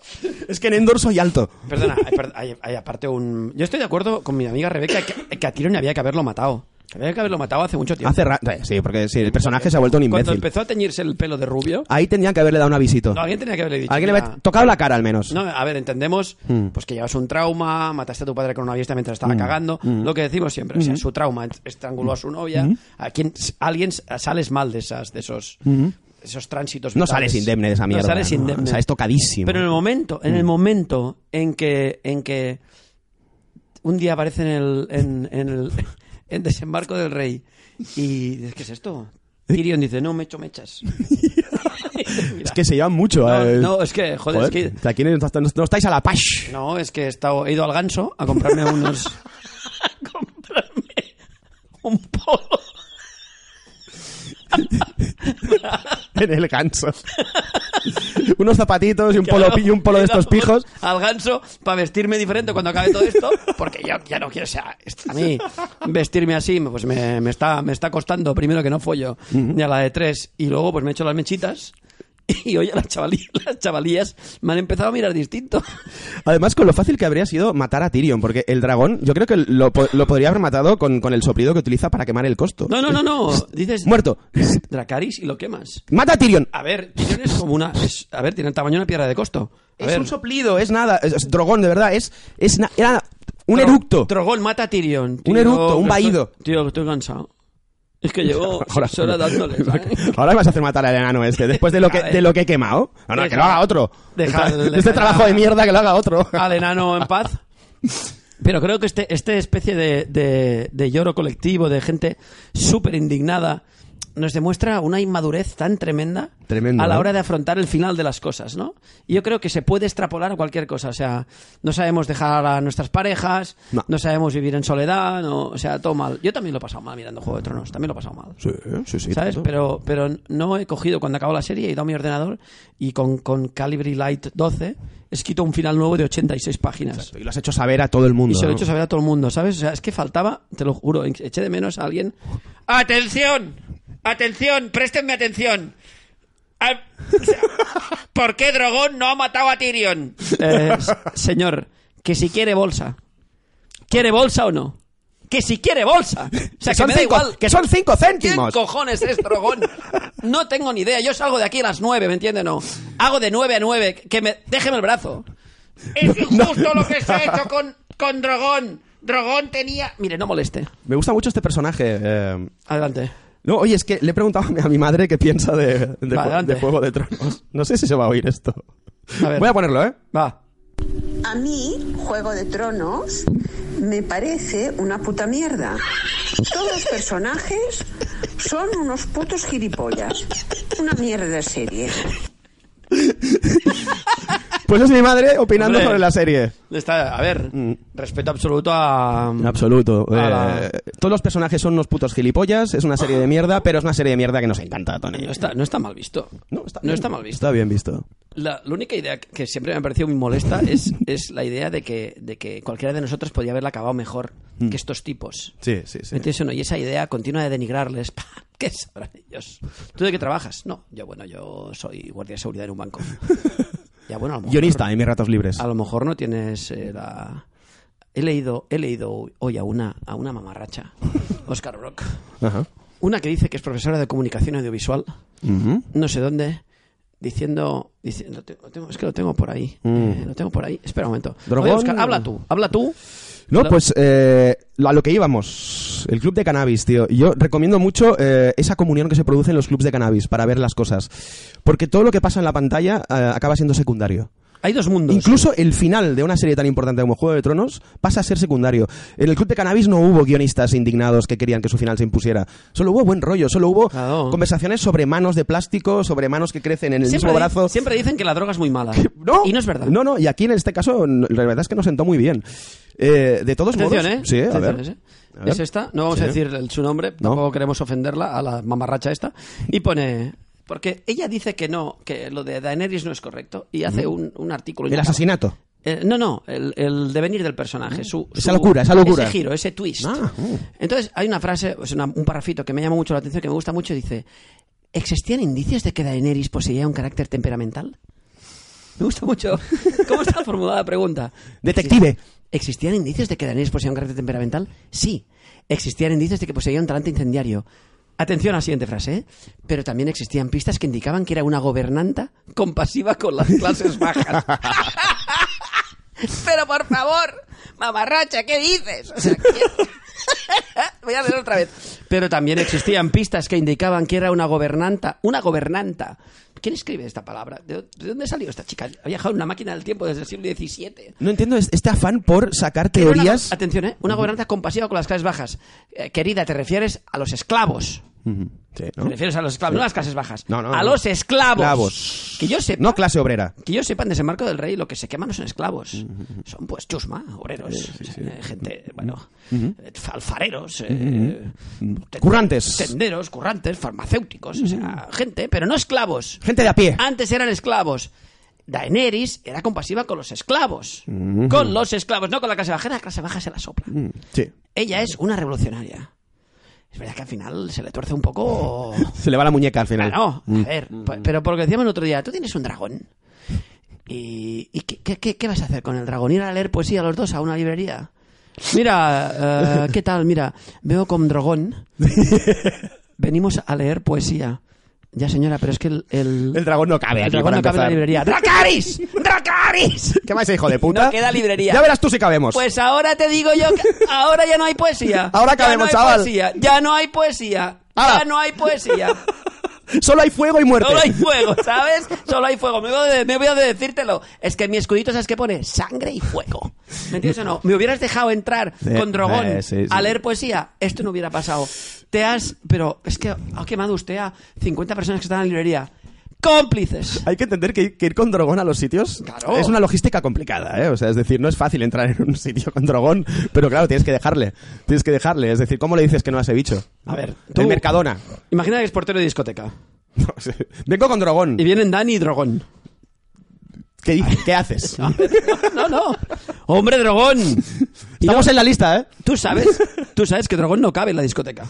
Es que en Endor soy alto. Perdona, hay, per- hay- hay aparte un. Yo estoy de acuerdo con mi amiga Rebeca que, que a Tyrion había que haberlo matado. Había que haberlo matado hace mucho tiempo. Hace ra- eh, Sí, porque sí, el personaje se ha vuelto un Cuando imbécil. empezó a teñirse el pelo de rubio, Ahí tendrían que haberle dado un avisito. no, alguien tenía que haberle dicho. Alguien le "Mira, había tocado la cara al menos. No, a ver, entendemos Mm. pues que llevas un trauma, mataste a tu padre con una fiesta mientras estaba cagando, Mm. lo que decimos siempre, o sea, su trauma, estranguló a su novia, a quien alguien sales mal de esas de esos esos tránsitos No vitales. sales indemne de esa mierda. No sales ¿no? indemne. O sea, es tocadísimo. Pero en el momento, en el momento en que en que un día aparece en el en, en el en desembarco del rey y dices, ¿qué es esto? Tyrion dice, no, me echo mechas. Es que se llevan mucho. No, eh. no, es que, joder, es que Aquí no, no- no estáis a la pash. No, es que he, estado- he ido al ganso a comprarme unos. a comprarme un polo. En el ganso. Unos zapatitos y un polo, y un polo de estos pijos. Al ganso para vestirme diferente cuando acabe todo esto, porque ya, ya no quiero, o sea, a mí vestirme así, pues me, me está, me está costando, primero que no follo, ni a la de tres, y luego pues me he hecho las mechitas. Y oye, las, chavalí- las chavalillas me han empezado a mirar distinto. Además, con lo fácil que habría sido matar a Tyrion, porque el dragón, yo creo que lo, po- lo podría haber matado con, con el soplido que utiliza para quemar el costo. No, no, no, no. Dices Muerto. Dracaris y lo quemas. ¡Mata a Tyrion! A ver, Tyrion es como una. es- a ver, tiene el tamaño de una piedra de costo. A Es ver, un soplido, es nada. Es, es dragón, de verdad. Es, es na- era un Tro- eructo. Trogón mata a Tyrion. Tío, eructo, un vaído. tío, estoy cansado. Es que llevo Ahora- dándole. ¿sabes? Ahora vas a hacer matar al enano este, después de lo que, de lo que he quemado. No, no, que lo haga otro. deja- Este- este trabajo de mierda que lo haga otro. Al enano en paz. Pero creo que este, este especie de, de, de lloro colectivo, de gente súper indignada, nos demuestra una inmadurez tan tremenda Tremendo, a la hora de afrontar el final de las cosas, ¿no? Y yo creo que se puede extrapolar a cualquier cosa. O sea, no sabemos dejar a nuestras parejas, No. no, sabemos vivir en soledad, no, o sea, todo mal. Yo también lo he pasado mal mirando Juego de Tronos, también lo he pasado mal. Sí, sí, sí. ¿Sabes? tanto. Pero, pero no he cogido cuando acabo la serie, he ido a mi ordenador y con, con Calibri Light 12 he escrito un final nuevo de 86 páginas. Y lo has hecho saber a todo el mundo. Y se lo he hecho saber a todo el mundo, ¿sabes? O sea, es que faltaba, te lo juro, eché de menos a alguien. ¡Atención! ¡Atención! ¡Préstenme atención! O sea, ¿Por qué Drogón no ha matado a Tyrion? Eh, señor, que si quiere bolsa. ¿Quiere bolsa o no? Que si quiere bolsa. O sea, que, que son me da cinco, igual. que son cinco ¿Quién céntimos. cojones es Drogón? No tengo ni idea. Yo salgo de aquí a las nueve, ¿me entiende? No. Hago de nueve a nueve. Que me... Déjeme el brazo. Es injusto lo que se ha hecho con, con Drogón. Drogón tenía... Mire, no moleste. Me gusta mucho este personaje. eh, Adelante. No, oye, es que le he preguntado a mi- madre qué piensa de, de, Va, Juego de Tronos. No sé si se va a oír esto. A ver. Voy a ponerlo, ¿eh? Va. A mí, Juego de Tronos me parece una puta mierda. Todos los personajes son unos putos gilipollas. Una mierda de serie. Pues es mi madre opinando Hombre. sobre la serie. Está, a ver, Mm. respeto absoluto a... Absoluto. A Eh, la- Todos los personajes son unos putos gilipollas. Es una serie de mierda, pero es una serie de mierda que nos encanta, Tony. No está, no está mal visto. No, está, No bien. está mal visto. Está bien visto. La, la única idea que siempre me ha parecido muy molesta es, es la idea de que, de que cualquiera de nosotros podía haberla acabado mejor que estos tipos. Sí, sí, sí. ¿Me entiendes o no? Y esa idea continua de denigrarles. pa, ¿Qué sabrán ellos? ¿Tú de qué trabajas? No, yo, bueno, yo soy guardia de seguridad en un banco. Ya, bueno, a lo mejor, Guionista en mis ratos libres. A lo mejor no tienes eh, la... He leído, he leído hoy a una, a una mamarracha, Oscar Brock. Ajá. Una que dice que es profesora de comunicación audiovisual, no sé dónde, diciendo... lo tengo- es que lo tengo por ahí. Mm. eh, lo tengo por ahí. Espera un momento. Drogón- Oye, Óscar, habla tú, habla tú. No, pues eh, a lo que íbamos. El club de cannabis, tío. Yo recomiendo mucho eh, esa comunión que se produce en los clubs de cannabis para ver las cosas. Porque todo lo que pasa en la pantalla eh, acaba siendo secundario. Hay dos mundos. Incluso el final de una serie tan importante como Juego de Tronos pasa a ser secundario. En el Club de Cannabis no hubo guionistas indignados que querían que su final se impusiera. Solo hubo buen rollo, solo hubo Claro. conversaciones sobre manos de plástico, sobre manos que crecen en el siempre, mismo brazo. siempre dicen que la droga es muy mala. No, Y no es verdad. No, no, y aquí en este caso la verdad es que nos sentó muy bien. Eh, de todos Atención, modos, ¿eh? sí, a ver. ¿eh? Es esta, no vamos a decir el- su nombre, No. tampoco queremos ofenderla a la mamarracha esta. Y pone. Porque ella dice que no, que lo de Daenerys no es correcto. Y hace un, un artículo. El asesinato. Eh, no, no, el, el devenir del personaje. Su, Esa su- locura, esa locura. Ese giro, ese twist. Ah, mm. Entonces, hay una frase, una- un parrafito que me llama mucho la atención, que me gusta mucho. Dice: ¿Existían indicios de que Daenerys poseía un carácter temperamental? Me gusta mucho. ¿Cómo está formulada la pregunta? Detective. ¿Existían indicios de que Daenerys poseía un carácter temperamental? Sí. Existían indicios de que poseía un talante incendiario. Atención a la siguiente frase, ¿eh? Pero también existían pistas que indicaban que era una gobernanta compasiva con las clases bajas. Pero por favor, mamarracha, ¿qué dices? O sea, ¿quién- Voy a leer otra vez. Pero también existían pistas que indicaban que era una gobernanta. Una gobernanta. ¿Quién escribe esta palabra? ¿De de dónde salió esta chica? Ha viajado en una máquina del tiempo desde el siglo XVII. No entiendo es- este afán por sacar una- teorías. atención, ¿eh? Una gobernanta compasiva con las clases bajas. Eh, querida, te refieres a los esclavos. Sí, ¿no? Te refieres a los esclavos, no a las clases bajas. No, no, a los esclavos. Esclavos. Que yo sepa. No clase obrera. Que yo sepa, en desembarco del rey lo que se queman no son esclavos. Son pues chusma, obreros, gente, bueno, alfareros, eh, Currantes. tenderos, currantes, farmacéuticos, o sea, gente, pero no esclavos. Gente de a pie. Antes eran esclavos. Daenerys era compasiva con los esclavos. Con los esclavos, no con la clase baja. La clase baja se la sopla. Sí. Ella es una revolucionaria. Es verdad que al final se le tuerce un poco... Se le va la muñeca al final. Claro, a ver, p- pero por lo que decíamos el otro día, tú tienes un dragón. ¿Y, y qué, qué- qué- qué vas a hacer con el dragón? ¿Ir a leer poesía los dos a una librería? Mira, eh, ¿qué tal? Mira, veo con dragón. Venimos a leer poesía. Ya, señora, pero es que el... El, El dragón no cabe el aquí dragón no cabe en la librería. ¡Dracaris! ¡Dracaris! ¿Qué más, hijo de puta? No queda librería. Ya verás tú si cabemos. Pues ahora te digo yo que ahora ya no hay poesía. Ahora Ya cabemos, no hay chaval. Poesía. Ya no hay poesía. ¡Hala! Ya no hay poesía. Solo hay fuego y muerte. Solo hay fuego, ¿sabes? Solo hay fuego. Me voy, de, me voy a decírtelo. Es que mi escudito, ¿sabes qué pone? Sangre y fuego. ¿Me entiendes o no? ¿Me hubieras dejado entrar con Drogón sí, sí. a leer poesía? Esto no hubiera pasado. Te has... Pero es que ha quemado usted a 50 personas que están en la librería. ¡Cómplices! Hay que entender que, que ir con dragón a los sitios Claro. es una logística complicada, ¿eh? O sea, es decir, no es fácil entrar en un sitio con dragón, pero claro, tienes que dejarle. Tienes que dejarle. Es decir, ¿cómo le dices que no a ese bicho? A ver, El tú- Mercadona. Imagina que es portero de discoteca. No. Vengo con dragón. Y vienen Dani y Drogón. ¿Qué? ¿Qué haces? No, no. Hombre, Drogón. Estamos no- en la lista, ¿eh? Tú sabes, tú sabes que Dragón no cabe en la discoteca.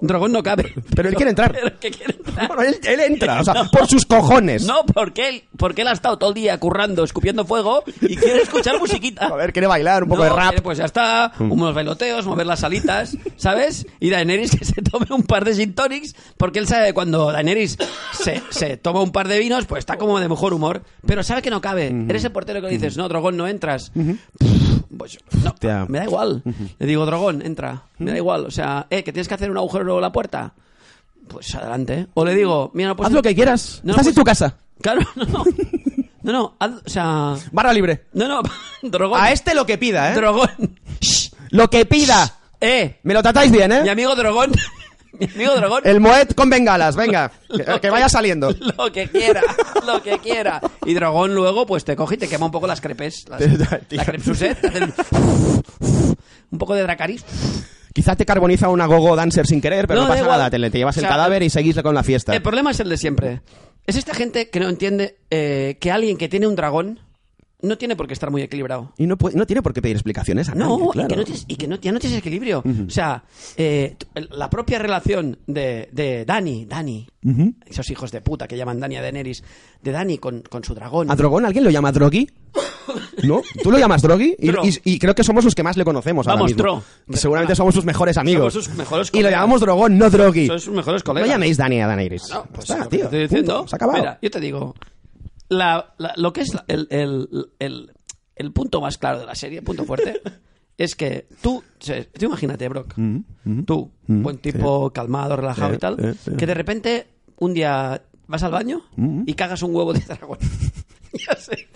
Dragón no cabe. Pero él quiere entrar. Pero que quiere entrar. Bueno, él, él entra, o sea, por sus cojones. No, porque él, porque él ha estado todo el día currando, escupiendo fuego y quiere escuchar musiquita. A ver, quiere bailar, un poco No, de rap. quiere, Pues ya está, unos bailoteos, mover las alitas, ¿sabes? Y Daenerys que se tome un par de gin tonics, porque él sabe que cuando Daenerys se, se toma un par de vinos, pues está como de mejor humor, pero sabe que no cabe. Eres el portero que le dices, no, Dragón, no entras. Pues, no, Hostia. me da igual. Le digo, Dragón, entra. Me da igual. O sea, eh, que tienes que hacer un agujero en la puerta. Pues adelante. O le digo, mira, no puedes- Haz lo que quieras. No, Estás en tu casa. Claro, no, no. No, no, haz- o sea... Barra libre. No, no, Drogón. A este lo que pida, ¿eh? Drogón. Shh. Lo que pida. Eh, Me lo tratáis bien, mi ¿eh? amigo Drogón. Drogón. El Moet con bengalas, venga. Que, vaya saliendo. Lo que quiera, lo que quiera. Y Drogón luego pues te coge y te quema un poco las crepes. Las, la crepe Un poco de Dracaris. Quizá te carboniza una gogo dancer sin querer, pero No, no, pasa nada. Te, le- te llevas O el cadáver y seguís con la fiesta. El problema es el de siempre. Es esta gente que no entiende eh, que alguien que tiene un dragón no tiene por qué estar muy equilibrado. Y no, puede- no tiene por qué pedir explicaciones a No, nadie, y claro. que, no tienes, y que no, ya no tienes equilibrio. O sea, eh, la propia relación de, de Dani, Dani, esos hijos de puta que llaman Dani a Daenerys, de Dani con, con su dragón. ¿A Drogón alguien lo llama Drogi? ¿No? ¿Tú lo llamas Drogi? Y, y- y creo que somos los que más le conocemos ahora Vamos, mismo. Dro. Seguramente somos sus mejores amigos. Somos sus mejores y lo llamamos Drogón, no Drogi. Son sus mejores No colegas. llaméis Dani a Daenerys. No, pues Está, tío. te estoy diciendo. Se ha acabado. Mira, yo te digo, la- la- lo que es la- el, el- el- el punto más claro de la serie, el punto fuerte, es que tú, tú imagínate, Brock, tú, buen tipo, calmado, relajado y tal, sí, sí. que de repente un día vas al baño y cagas un huevo de dragón. ya sé,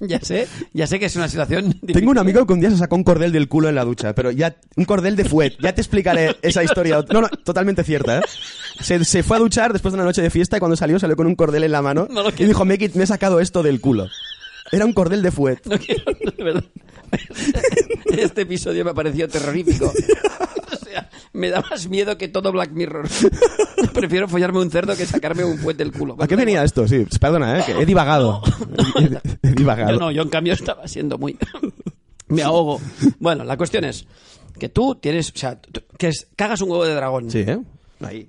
ya sé, ya sé que es una situación difícil. Tengo un amigo que un día se sacó un cordel del culo en la ducha, pero ya un cordel de fuet. Ya te explicaré esa historia. No, no, totalmente cierta, ¿eh? Se, se fue a duchar después de una noche de fiesta y cuando salió salió con un cordel en la mano No y dijo, me, me he sacado esto del culo. Era un cordel de fuet. No quiero, de verdad. Este episodio me pareció terrorífico. Me da más miedo que todo Black Mirror. Prefiero follarme un cerdo que sacarme un puente del culo. ¿A qué venía esto? Sí, perdona, ¿eh? Que he divagado. He, he divagado. Yo no, yo en cambio estaba siendo muy... me ahogo. Bueno, la cuestión es que tú tienes... O sea, que es, cagas un huevo de dragón. Sí, ¿eh? Ahí.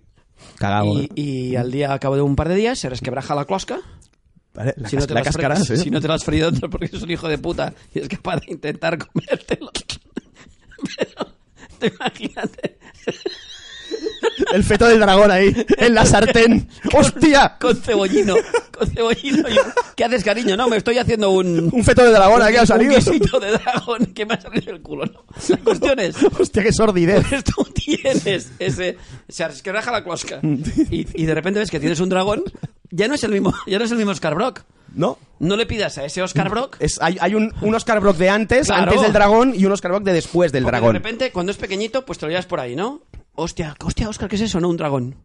Cagado. Y, ¿eh? y al día, a cabo de un par de días, se resquebraja la closca Vale, la, si no te la lo has cáscara, fre- sí. Si no te lo has freído porque es un hijo de puta y es capaz de intentar comértelo. Pero, te imagínate. El feto del dragón ahí, en la sartén. ¡Hostia! Con cebollino. Con cebollino. y- ¿Qué haces, cariño? No, me estoy haciendo un... Un feto de dragón aquí ha un salido. guisito de dragón que me ha salido del culo. ¿no? La cuestión es... Hostia, qué sordidez. Pues tú tienes ese... O sea, es que raja la closca. Y, y de repente ves que tienes un dragón. Ya no es el mismo, ya no es el mismo Oscar Brock. ¿No? No le pidas a ese Oscar Brock Es, hay hay un, un Oscar Brock de antes, Claro. antes del dragón, y un Oscar Brock de después del Porque dragón. de repente, cuando es pequeñito, pues te lo llevas por ahí, ¿no? Hostia, hostia, Oscar, ¿qué es eso? No, un dragón.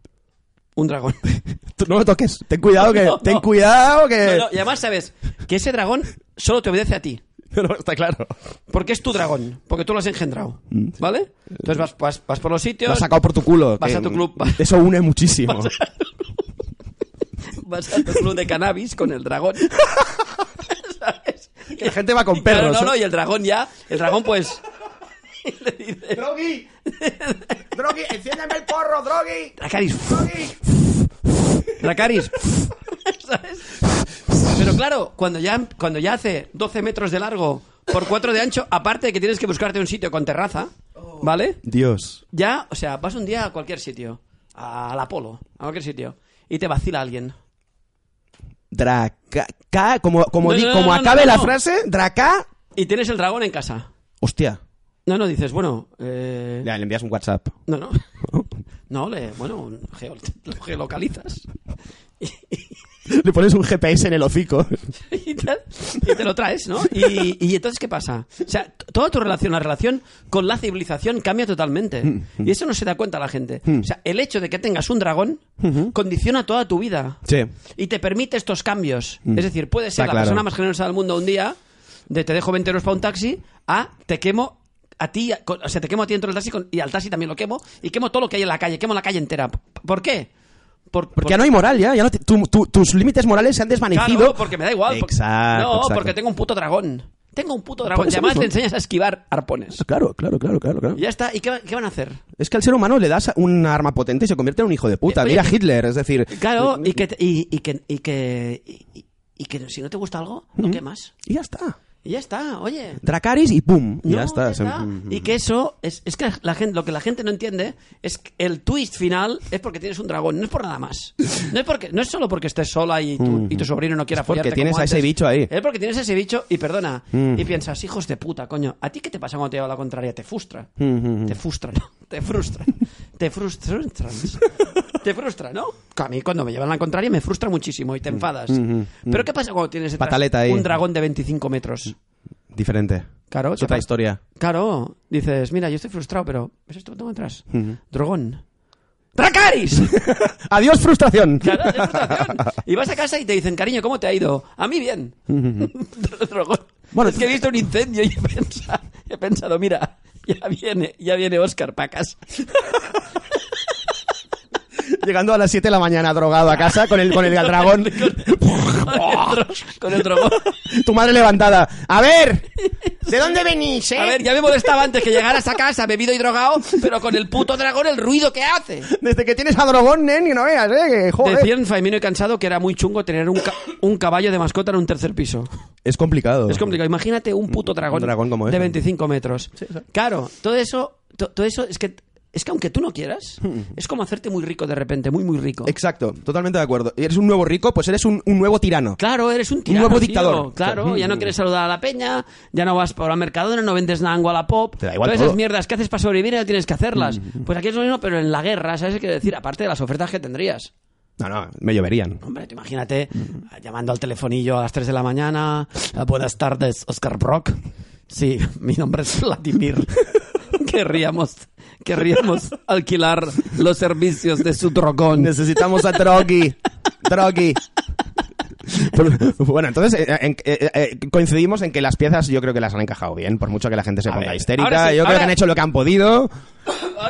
Un dragón. Tú no lo toques. Ten cuidado que. No, ten no. cuidado que. No, no, y además sabes que ese dragón solo te obedece a ti. No, está claro. Porque es tu dragón. Porque tú lo has engendrado. ¿Vale? Entonces vas, vas, vas por los Lo sitios. has sacado por tu culo. Vas a tu club. Eso une muchísimo. Vas a tu club de cannabis con el dragón. ¿Sabes? Que la gente va con Y claro, perros. no, no, ¿eh? y el dragón ya. El dragón, pues. Dice. ¡Drogi! ¡Drogi! ¡Enciéndeme el porro, Drogi! Dracaris. Dracaris. ¿Sabes? Pero claro, cuando ya, cuando ya hace 12 metros de largo por 4 de ancho, aparte de que tienes que buscarte un sitio con terraza, ¿vale? Dios. Ya, o sea, vas un día a cualquier sitio, al Apolo, a cualquier sitio, y te vacila alguien. Draca. ca- Como, como, No, como no, no, acabe no, la frase, Draca. Y tienes el dragón en casa. Hostia. No, no, dices, bueno, eh... Le envías un WhatsApp. No, no. No, le, bueno, geo- lo geolocalizas. Le pones un GPS en el hocico. y, tal, y te lo traes, ¿no? Y, y entonces, ¿qué pasa? O sea, toda tu relación, la relación con la civilización cambia totalmente. Y eso no se da cuenta la gente. O sea, el hecho de que tengas un dragón condiciona toda tu vida. Sí. Y te permite estos cambios. Es decir, puedes ser Está la claro. persona más generosa del mundo un día, de te dejo 20 euros para un taxi, a te quemo a ti, o sea, te quemo a ti dentro del taxi con- y al taxi también lo quemo, y quemo todo lo que hay en la calle, quemo la calle entera. ¿Por qué? Por, Porque ya no hay moral, ya. ya no te- tu- tu- tus límites morales se han desvanecido. Claro, porque me da igual. porque- Exacto. no, exacto. porque tengo un puto dragón. Tengo un puto dragón. Y además mismo. te enseñas a esquivar arpones. Claro, claro, claro, claro. claro. Y ya está. ¿Y qué, va- qué van a hacer? Es que al ser humano le das un arma potente y se convierte en un hijo de puta. Oye, Mira que- Hitler, es decir. Claro, y que, y, y que, y que, y, y que si no te gusta algo, lo quemas. Y ya está. Y ya está, oye. Dracaris y pum. Y ya está. ya Se- está. mm, Y que eso es, es que la gente, lo que la gente no entiende es que el twist final es porque tienes un dragón, no es por nada más. No es porque, no es solo porque estés sola y tu, y tu sobrino no quiera porque follarte tienes como a ese antes. bicho ahí. Es porque tienes a ese bicho y perdona. Mm. Y piensas, hijos de puta, coño, ¿a ti qué te pasa cuando te lleva la contraria? Te frustra. Mm, Te frustra, ¿no? Te frustra. Te frustra. Te frustra, ¿no? A mí cuando me llevan la contraria me frustra muchísimo y te enfadas. Pero ¿qué pasa cuando tienes Mm, Pataleta ahí. un dragón de 25 metros? Diferente. Claro, otra historia. Claro, dices, mira, yo estoy frustrado, pero ¿ves esto que tengo detrás? Dragón. ¡Dracaris! Adiós, frustración. Claro, frustración. Y vas a casa y te dicen, cariño, ¿cómo te ha ido? A mí bien. Dragón. Bueno, es que he visto un incendio y he pensado, he pensado, mira, ya viene, ya viene Oscar para casa. Llegando a las 7 de la mañana drogado a casa con el, con el dragón. Con el, dragón. tu madre levantada. A ver, ¿de dónde venís, eh? A ver, ya me molestaba antes que llegaras a casa bebido y drogado, pero con el puto dragón el ruido que hace. Desde que tienes a dragón, nen, y no veas, eh. Que, joder. Decían Faimino y Cansado que era muy chungo tener un, ca- un caballo de mascota en un tercer piso. Es complicado. Es complicado. Imagínate un puto dragón, Un dragón como de ese. 25 metros. Claro, todo eso, to- todo eso es que es que aunque tú no quieras, es como hacerte muy rico de repente, muy muy rico. Exacto, totalmente de acuerdo. Y eres un nuevo rico, pues eres un, un nuevo tirano. Claro, eres un tirano, nuevo tío. dictador. Claro, ya no quieres saludar a la peña, ya no vas por la mercadona, no vendes nada a la pop. Te da igual Todas todo. esas mierdas que haces para sobrevivir ya tienes que hacerlas. Pues aquí es lo mismo, pero en la guerra, ¿sabes qué decir? Aparte de las ofertas que tendrías. No, no, me lloverían. Hombre, tú imagínate llamando al telefonillo a las 3 de la mañana. "Ah, Buenas tardes, Oscar Brock. Sí, mi nombre es Vladimir. querríamos, querríamos alquilar los servicios de su dragón. Necesitamos a Drogi. Drogi. Pero, bueno, entonces eh, en- eh, eh, coincidimos en que las piezas yo creo que las han encajado bien, por mucho que la gente se ponga ver, histérica. sí, yo creo ahora- que han hecho lo que han podido.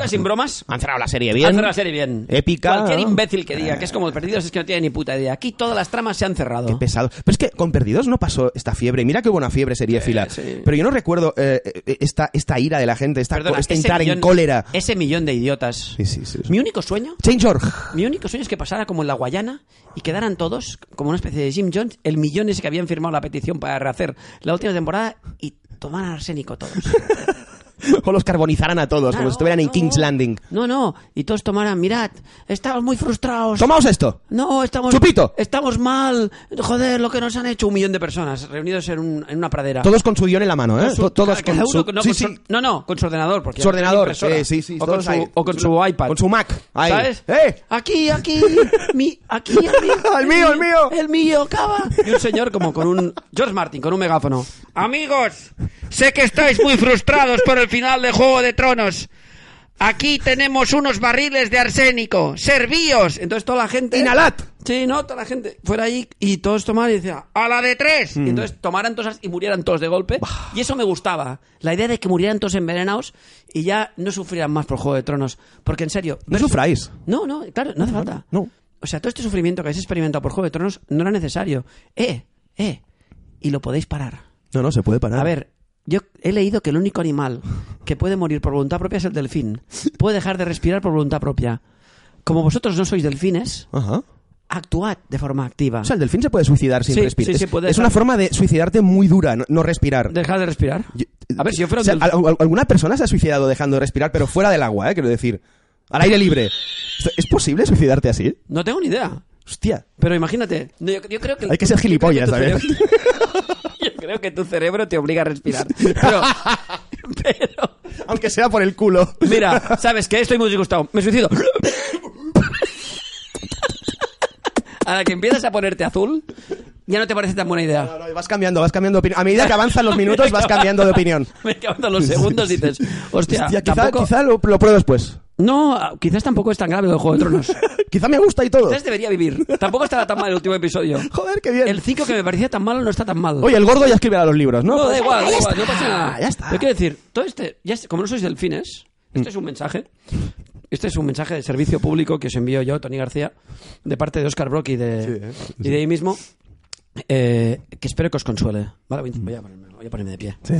Ahora sin bromas. Han cerrado la serie bien. Han cerrado la serie bien. Épica. Cualquier imbécil que diga que es como Perdidos es que no tiene ni puta idea. Aquí todas las tramas se han cerrado. Qué pesado. Pero es que con Perdidos no pasó esta fiebre. Mira qué buena fiebre sería fila. sí. Pero yo no recuerdo eh, eh, esta, esta ira de la gente, esta, Perdona, ese entrar en millón- cólera. Ese millón de idiotas. Sí, sí, sí. Mi único sueño Change.org. Mi único sueño es que pasara como en la Guayana y quedaran todos como una especie de Jim Jones, el millón ese que habían firmado la petición para rehacer la última temporada y tomaran arsénico todos. O los carbonizaran a todos, como si estuvieran en. King's Landing. No, no, y todos tomaran, mirad, estamos muy frustrados. Tomaos esto. No, estamos Chupito. Estamos mal. Joder, lo que nos han hecho un millón de personas reunidos en, un- en una pradera. Todos con su guion en la mano, ¿eh? Su- Todos con su... no, sí, con sí. su- no, no, con su ordenador. Porque Su ordenador, sí, sí, sí. O con, su, ahí. o con su iPad. Con su Mac. Ahí. ¿Sabes? ¡Eh! Aquí, aquí, mi, aquí, el mío. El mío, el mío. El mío, cava. Y un señor como con un... George Martin, con un megáfono. Amigos, sé que estáis muy frustrados por el final de Juego de Tronos. Aquí tenemos unos barriles de arsénico. ¡Servíos! Entonces toda la gente... Inhalad. Sí, no, toda la gente fuera ahí y todos tomaran y decían, ¡a la de tres! Mm. Y entonces tomaran todas y murieran todos de golpe. Y eso me gustaba. La idea de que murieran todos envenenados y ya no sufrieran más por Juego de Tronos. Porque en serio... No sufráis. No, no, claro, no hace falta. No. O sea, todo este sufrimiento que habéis experimentado por Juego de Tronos no era necesario. ¡Eh! ¡Eh! Y lo podéis parar. No, no, se puede parar. A ver, yo he leído que el único animal que puede morir por voluntad propia es el delfín. Puede dejar de respirar por voluntad propia. Como vosotros no sois delfines, Ajá. actuad de forma activa. O sea, el delfín se puede suicidar sin Sí, respirar. sí, sí, puede es dejar- una forma de suicidarte muy dura, no, no respirar. Dejar de respirar. Yo- A ver, si yo fuera o un sea, delfín- al- al- alguna persona se ha suicidado dejando de respirar, pero fuera del agua, ¿eh? Quiero decir. Al aire libre. ¿Es posible suicidarte así? No tengo ni idea. Hostia. Pero imagínate, yo, yo creo que... Hay que ser gilipollas, yo creo que tu cerebro te obliga a respirar. Pero... pero Aunque sea por el culo. Mira, ¿sabes qué? Estoy muy disgustado. Me suicido. A la que empiezas a ponerte azul, ya no te parece tan buena idea. No, no, vas cambiando, vas cambiando de opinión. A medida que avanzan los minutos, vas cambiando de opinión. Me acaban los segundos dices, hostia, Hostia, quizá, tampoco... quizá lo, lo pruebo después. No, quizás tampoco es tan grave el Juego de Tronos. Quizá me gusta y todo. Quizás debería vivir. Tampoco estaba tan mal el último episodio. Joder, qué bien. El 5 que me parecía tan malo no está tan mal. Oye, el gordo ya escribirá los libros, ¿no? No, da Pues, igual, da igual, no pasa nada. Ya está. Pero quiero decir, todo este, ya, como no sois delfines, Mm. este es un mensaje. Este es un mensaje de servicio público que os envío yo, Tony García, de parte de Oscar Brock y de, ¿eh? y de ahí mismo, eh, que espero que os consuele. Vale, voy a ponerme, voy a ponerme de pie. Sí.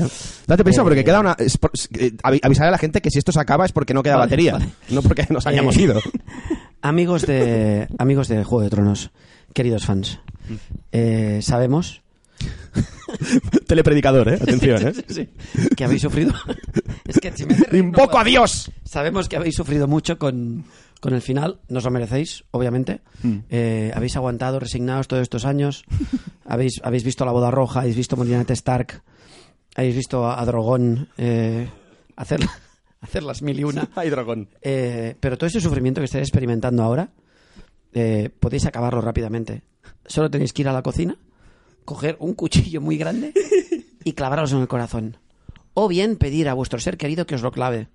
Date prisa Eh, porque queda una. es por- eh, avi- avisar a la gente que si esto se acaba es porque no queda Vale, batería. vale. No porque nos hayamos Eh, ido. Amigos de, amigos de Juego de Tronos, queridos fans, eh, sabemos Telepredicador, ¿eh? Atención, ¿eh? Sí, sí, que habéis sufrido. es que si me hace reír, no Invoco a Dios. Sabemos que habéis sufrido mucho con, con el final, nos lo merecéis, obviamente. Mm. Eh, habéis aguantado, resignados todos estos años. habéis, habéis visto la boda roja, habéis visto morir a Stark, habéis visto a, a Drogón eh, hacer, hacer las mil y una. Ay, dragón. Eh, pero todo ese sufrimiento que estáis experimentando ahora, eh, podéis acabarlo rápidamente. Solo tenéis que ir a la cocina, coger un cuchillo muy grande y clavaros en el corazón. O bien pedir a vuestro ser querido que os lo clave.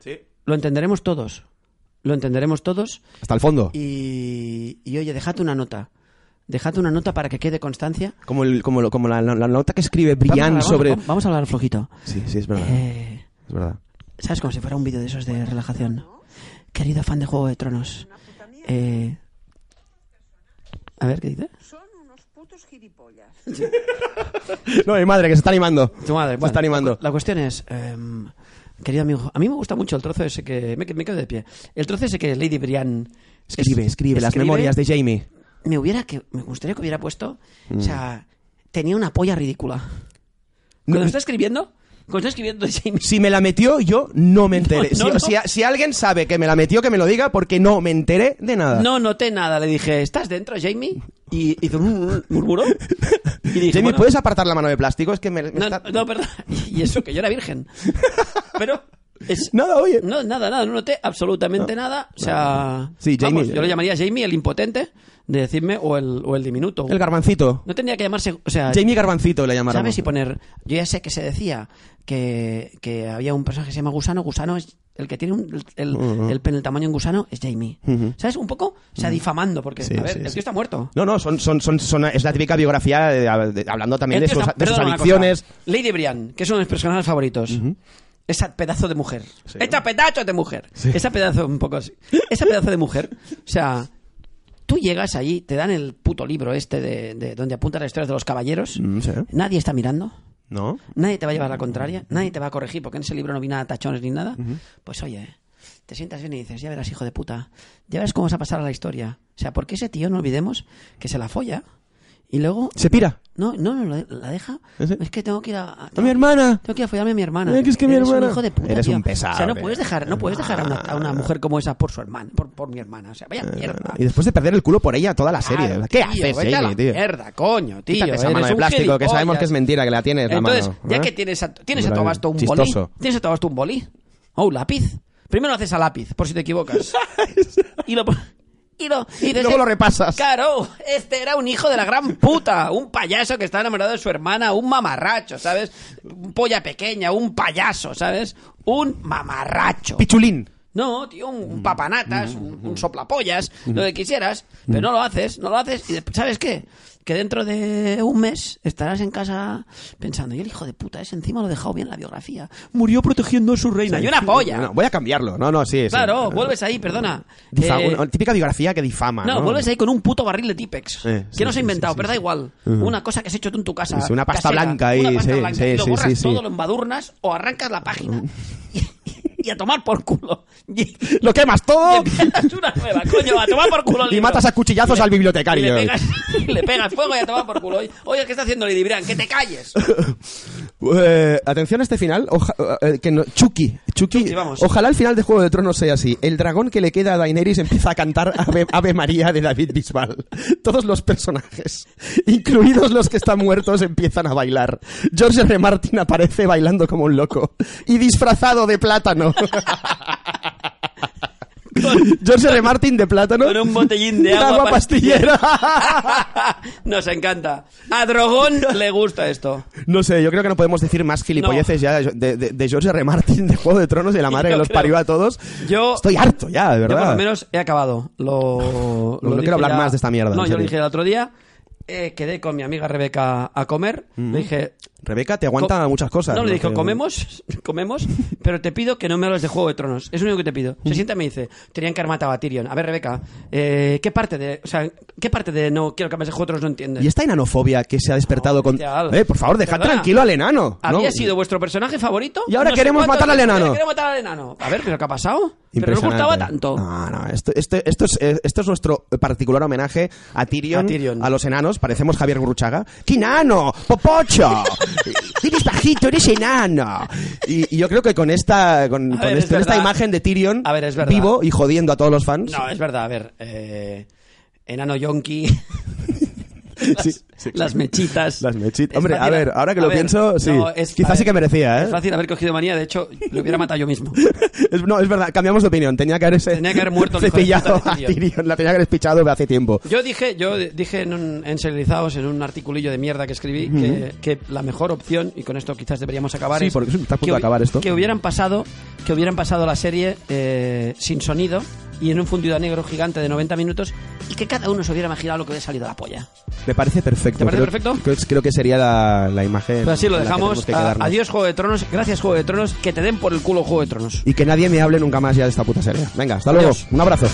Sí. Lo entenderemos todos. Lo entenderemos todos. Hasta el fondo. Y, y, oye, dejad una nota. Dejad una nota para que quede constancia. Como, el- como, lo- como la, la nota que escribe Brian sobre. Vamos, vamos a hablar flojito. Sí, sí, es verdad. Eh, Es verdad. ¿Sabes? Como si fuera un vídeo de esos de relajación. Querido fan de Juego de Tronos. Eh... A ver, ¿qué dice? Son unos putos gilipollas. No, mi madre, que se está animando. Tu madre. Se Bueno, está animando. La cuestión es, em, querido amigo, a mí me gusta mucho el trozo ese que... Me, me quedo de pie. El trozo ese que Lady Brian... Escribe, es- escribe, las memorias de Jamie. Me hubiera que... Me gustaría que hubiera puesto... Mm. O sea, tenía una polla ridícula. Cuando No- está escribiendo... Cuando está escribiendo Jamie... Si me la metió, yo no me enteré. No, no, si, si- si alguien sabe que me la metió, que me lo diga, porque no me enteré de nada. No noté nada. Le dije, ¿estás dentro, Jamie? Y hizo un murmuró. Y dije, Jamie, bueno, ¿puedes apartar la mano de plástico? Es que me, me No, está- no, perdón. Y eso, que yo era virgen. Pero... Es, Nada, oye. No, nada, nada, no noté absolutamente nada. O sea, Sí, Jamie- vamos, yo le llamaría Jamie el impotente de decirme o el, o el diminuto. El garbancito. No tendría que llamarse, o sea, Jamie Garbancito le llamaron. ¿sabes? Y poner, yo ya sé que se decía que, que había un personaje que se llama Gusano, Gusano es el que tiene un- el, el pene el tamaño en Gusano es Jamie. Ujú. ¿Sabes? Un poco, o sea, difamando, porque, Sí, a ver, sí, el sí. tío está muerto. No, no, son, son, son, son- es la típica biografía de- de- hablando también El de sus, de sus adicciones. Lady Brian, que es uno de mis personajes favoritos. Esa pedazo de mujer. Esa pedazo de mujer. Esa pedazo, un poco así. Esa pedazo de mujer. O sea, tú llegas allí, te dan el puto libro este de, de donde apuntan las historias de los caballeros. Mm, sí. Nadie está mirando. ¿No? Nadie te va a llevar la contraria, nadie te va a corregir porque en ese libro no vi nada tachones ni nada. Pues oye, te sientas bien y dices, ya verás, hijo de puta, ya verás cómo vas a pasar a la historia. O sea, porque ese tío, no olvidemos, que se la folla y luego... ¿Se pira? No, no, no, la- la deja. ¿Ese? Es que tengo que ir a... ¡A mi hermana! Tengo que ir a follarme a mi hermana. Eh, que es que mi Eres hermana- Un hijo de puta, Eres tío. un pesado, O sea, no tío. puedes dejar, no puedes dejar a una, a una mujer como esa por su hermana, por, por mi hermana. O sea, vaya mierda. Y después de perder el culo por ella toda la serie. Claro, ¿Qué tío, haces, vete a la tío? Mierda, coño, tío. Quítate esa mano de un plástico, que sabemos que es mentira, que la tienes la Entonces, mano. ya ¿eh? que tienes a, tienes a tu abasto un chistoso. bolí, tienes a tu abasto un bolí o un lápiz. Primero lo haces a lápiz, por si te equivocas. y lo y lo y luego lo repasas. Claro, este era un hijo de la gran puta, un payaso que estaba enamorado de su hermana, un mamarracho, ¿sabes? Un polla pequeña, un payaso, ¿sabes? Un mamarracho. Pichulín. No, tío, un, un papanatas, un, un soplapollas, lo que quisieras, pero no lo haces, no lo haces, y después, ¿sabes qué? Que dentro de un mes estarás en casa pensando, y el hijo de puta ese encima lo he dejado bien en la biografía, murió protegiendo a su reina, y una polla. No, voy a cambiarlo. No, no, sí. sí. claro, vuelves ahí, perdona. Difa- Eh, una típica biografía que difama. no, No, vuelves ahí con un puto barril de Tipex. Eh, que sí, no se ha inventado, pero da igual. Una cosa que has hecho tú en tu casa. Una pasta casera, blanca ahí, Una pasta sí, blanca. sí, y lo sí, borras sí, sí. todo, lo embadurnas o arrancas la página y, y a tomar por culo. Y, Lo quemas y todo empiezas una nueva, coño, a tomar por culo el y libro. matas a cuchillazos Y al bibliotecario. Y le pegas, y le pegas fuego y a tomar por culo. Oye, ¿qué está haciendo Lady Brian? ¡Que te calles! Eh, atención a este final. oja- eh, que no- Chucky. Chucky. Chucky, vamos. Ojalá el final de Juego de Tronos sea así. El dragón que le queda a Daenerys empieza a cantar Ave, Ave María de David Bisbal. Todos los personajes, incluidos los que están muertos, empiezan a bailar. George R. Martin aparece bailando como un loco y disfrazado de plátano. George R. Martin de plátano. Con un botellín de Un agua, pastillera. Nos encanta. A Drogón le gusta esto. No sé, yo creo que no podemos decir más gilipolleces ya de, de- de George R. R. de Juego de Tronos y de la madre Yo que los creo- parió a todos. Yo- Estoy harto ya, de Yo verdad. por lo menos he acabado. Lo, No, no quiero hablar más de esta mierda, No, yo lo dije el otro día. eh, quedé con mi amiga Rebeca a comer. Le dije. Rebeca te aguanta co- muchas cosas. No, le Que- comemos, comemos, pero te pido que no me hables de Juego de Tronos. Es lo único que te pido. Se sienta y me dice, tenían que haber matado a Tyrion. A ver, Rebeca, eh, ¿qué parte de, o sea, qué parte de no quiero que hables de Juego de Tronos no entiendes? Y esta enanofobia que se ha despertado No, con... Eh, por favor, dejad Perdona. tranquilo al enano. ¿Había sido vuestro personaje favorito? Y ahora queremos matar al enano. Queremos matar al enano. A ver, ¿pero qué ha pasado? Pero no gustaba tanto. No, no, esto, esto, esto, es, eh, esto es nuestro particular homenaje a Tyrion, A Tyrion. los enanos. Parecemos Javier Gurruchaga. ¡Qué enano! ¡Popocho! ¡Eres bajito, eres enano! Y, y yo creo que con esta, con, A con ver, este- es esta imagen de Tyrion A ver, es verdad. vivo y jodiendo a todos los fans. No, es verdad, a ver. eh, enano yonki. Sí, sí, las mechitas. Las mechitas. Hombre, a fácil- ver, ahora que lo a ver, pienso, sí. no, es- Quizás a sí ver, que merecía, ¿eh? Es fácil haber cogido manía, de hecho, lo hubiera matado yo mismo. Es- no, es verdad, cambiamos de opinión. Tenía que haberse Tenía que haber muerto el cepillado a Tyrion. La tenía que haber pichado hace tiempo. Yo dije, yo dije en, un, en Serializados, en un articulillo de mierda que escribí, que, que la mejor opción, y con esto quizás deberíamos acabar, Sí, es porque está a punto que, de acabar esto. que hubieran pasado, que hubieran pasado la serie eh, sin sonido y en un fundido a negro gigante de 90 minutos y que cada uno se hubiera imaginado lo que hubiera salido de la polla. Me parece perfecto. ¿Te parece creo, perfecto? Creo, creo que sería la, la imagen. Pues así lo dejamos. que A- adiós Juego de Tronos, gracias Juego de Tronos, que te den por el culo Juego de Tronos. Y que nadie me hable nunca más ya de esta puta serie. Venga, hasta luego. Adiós. Un abrazo.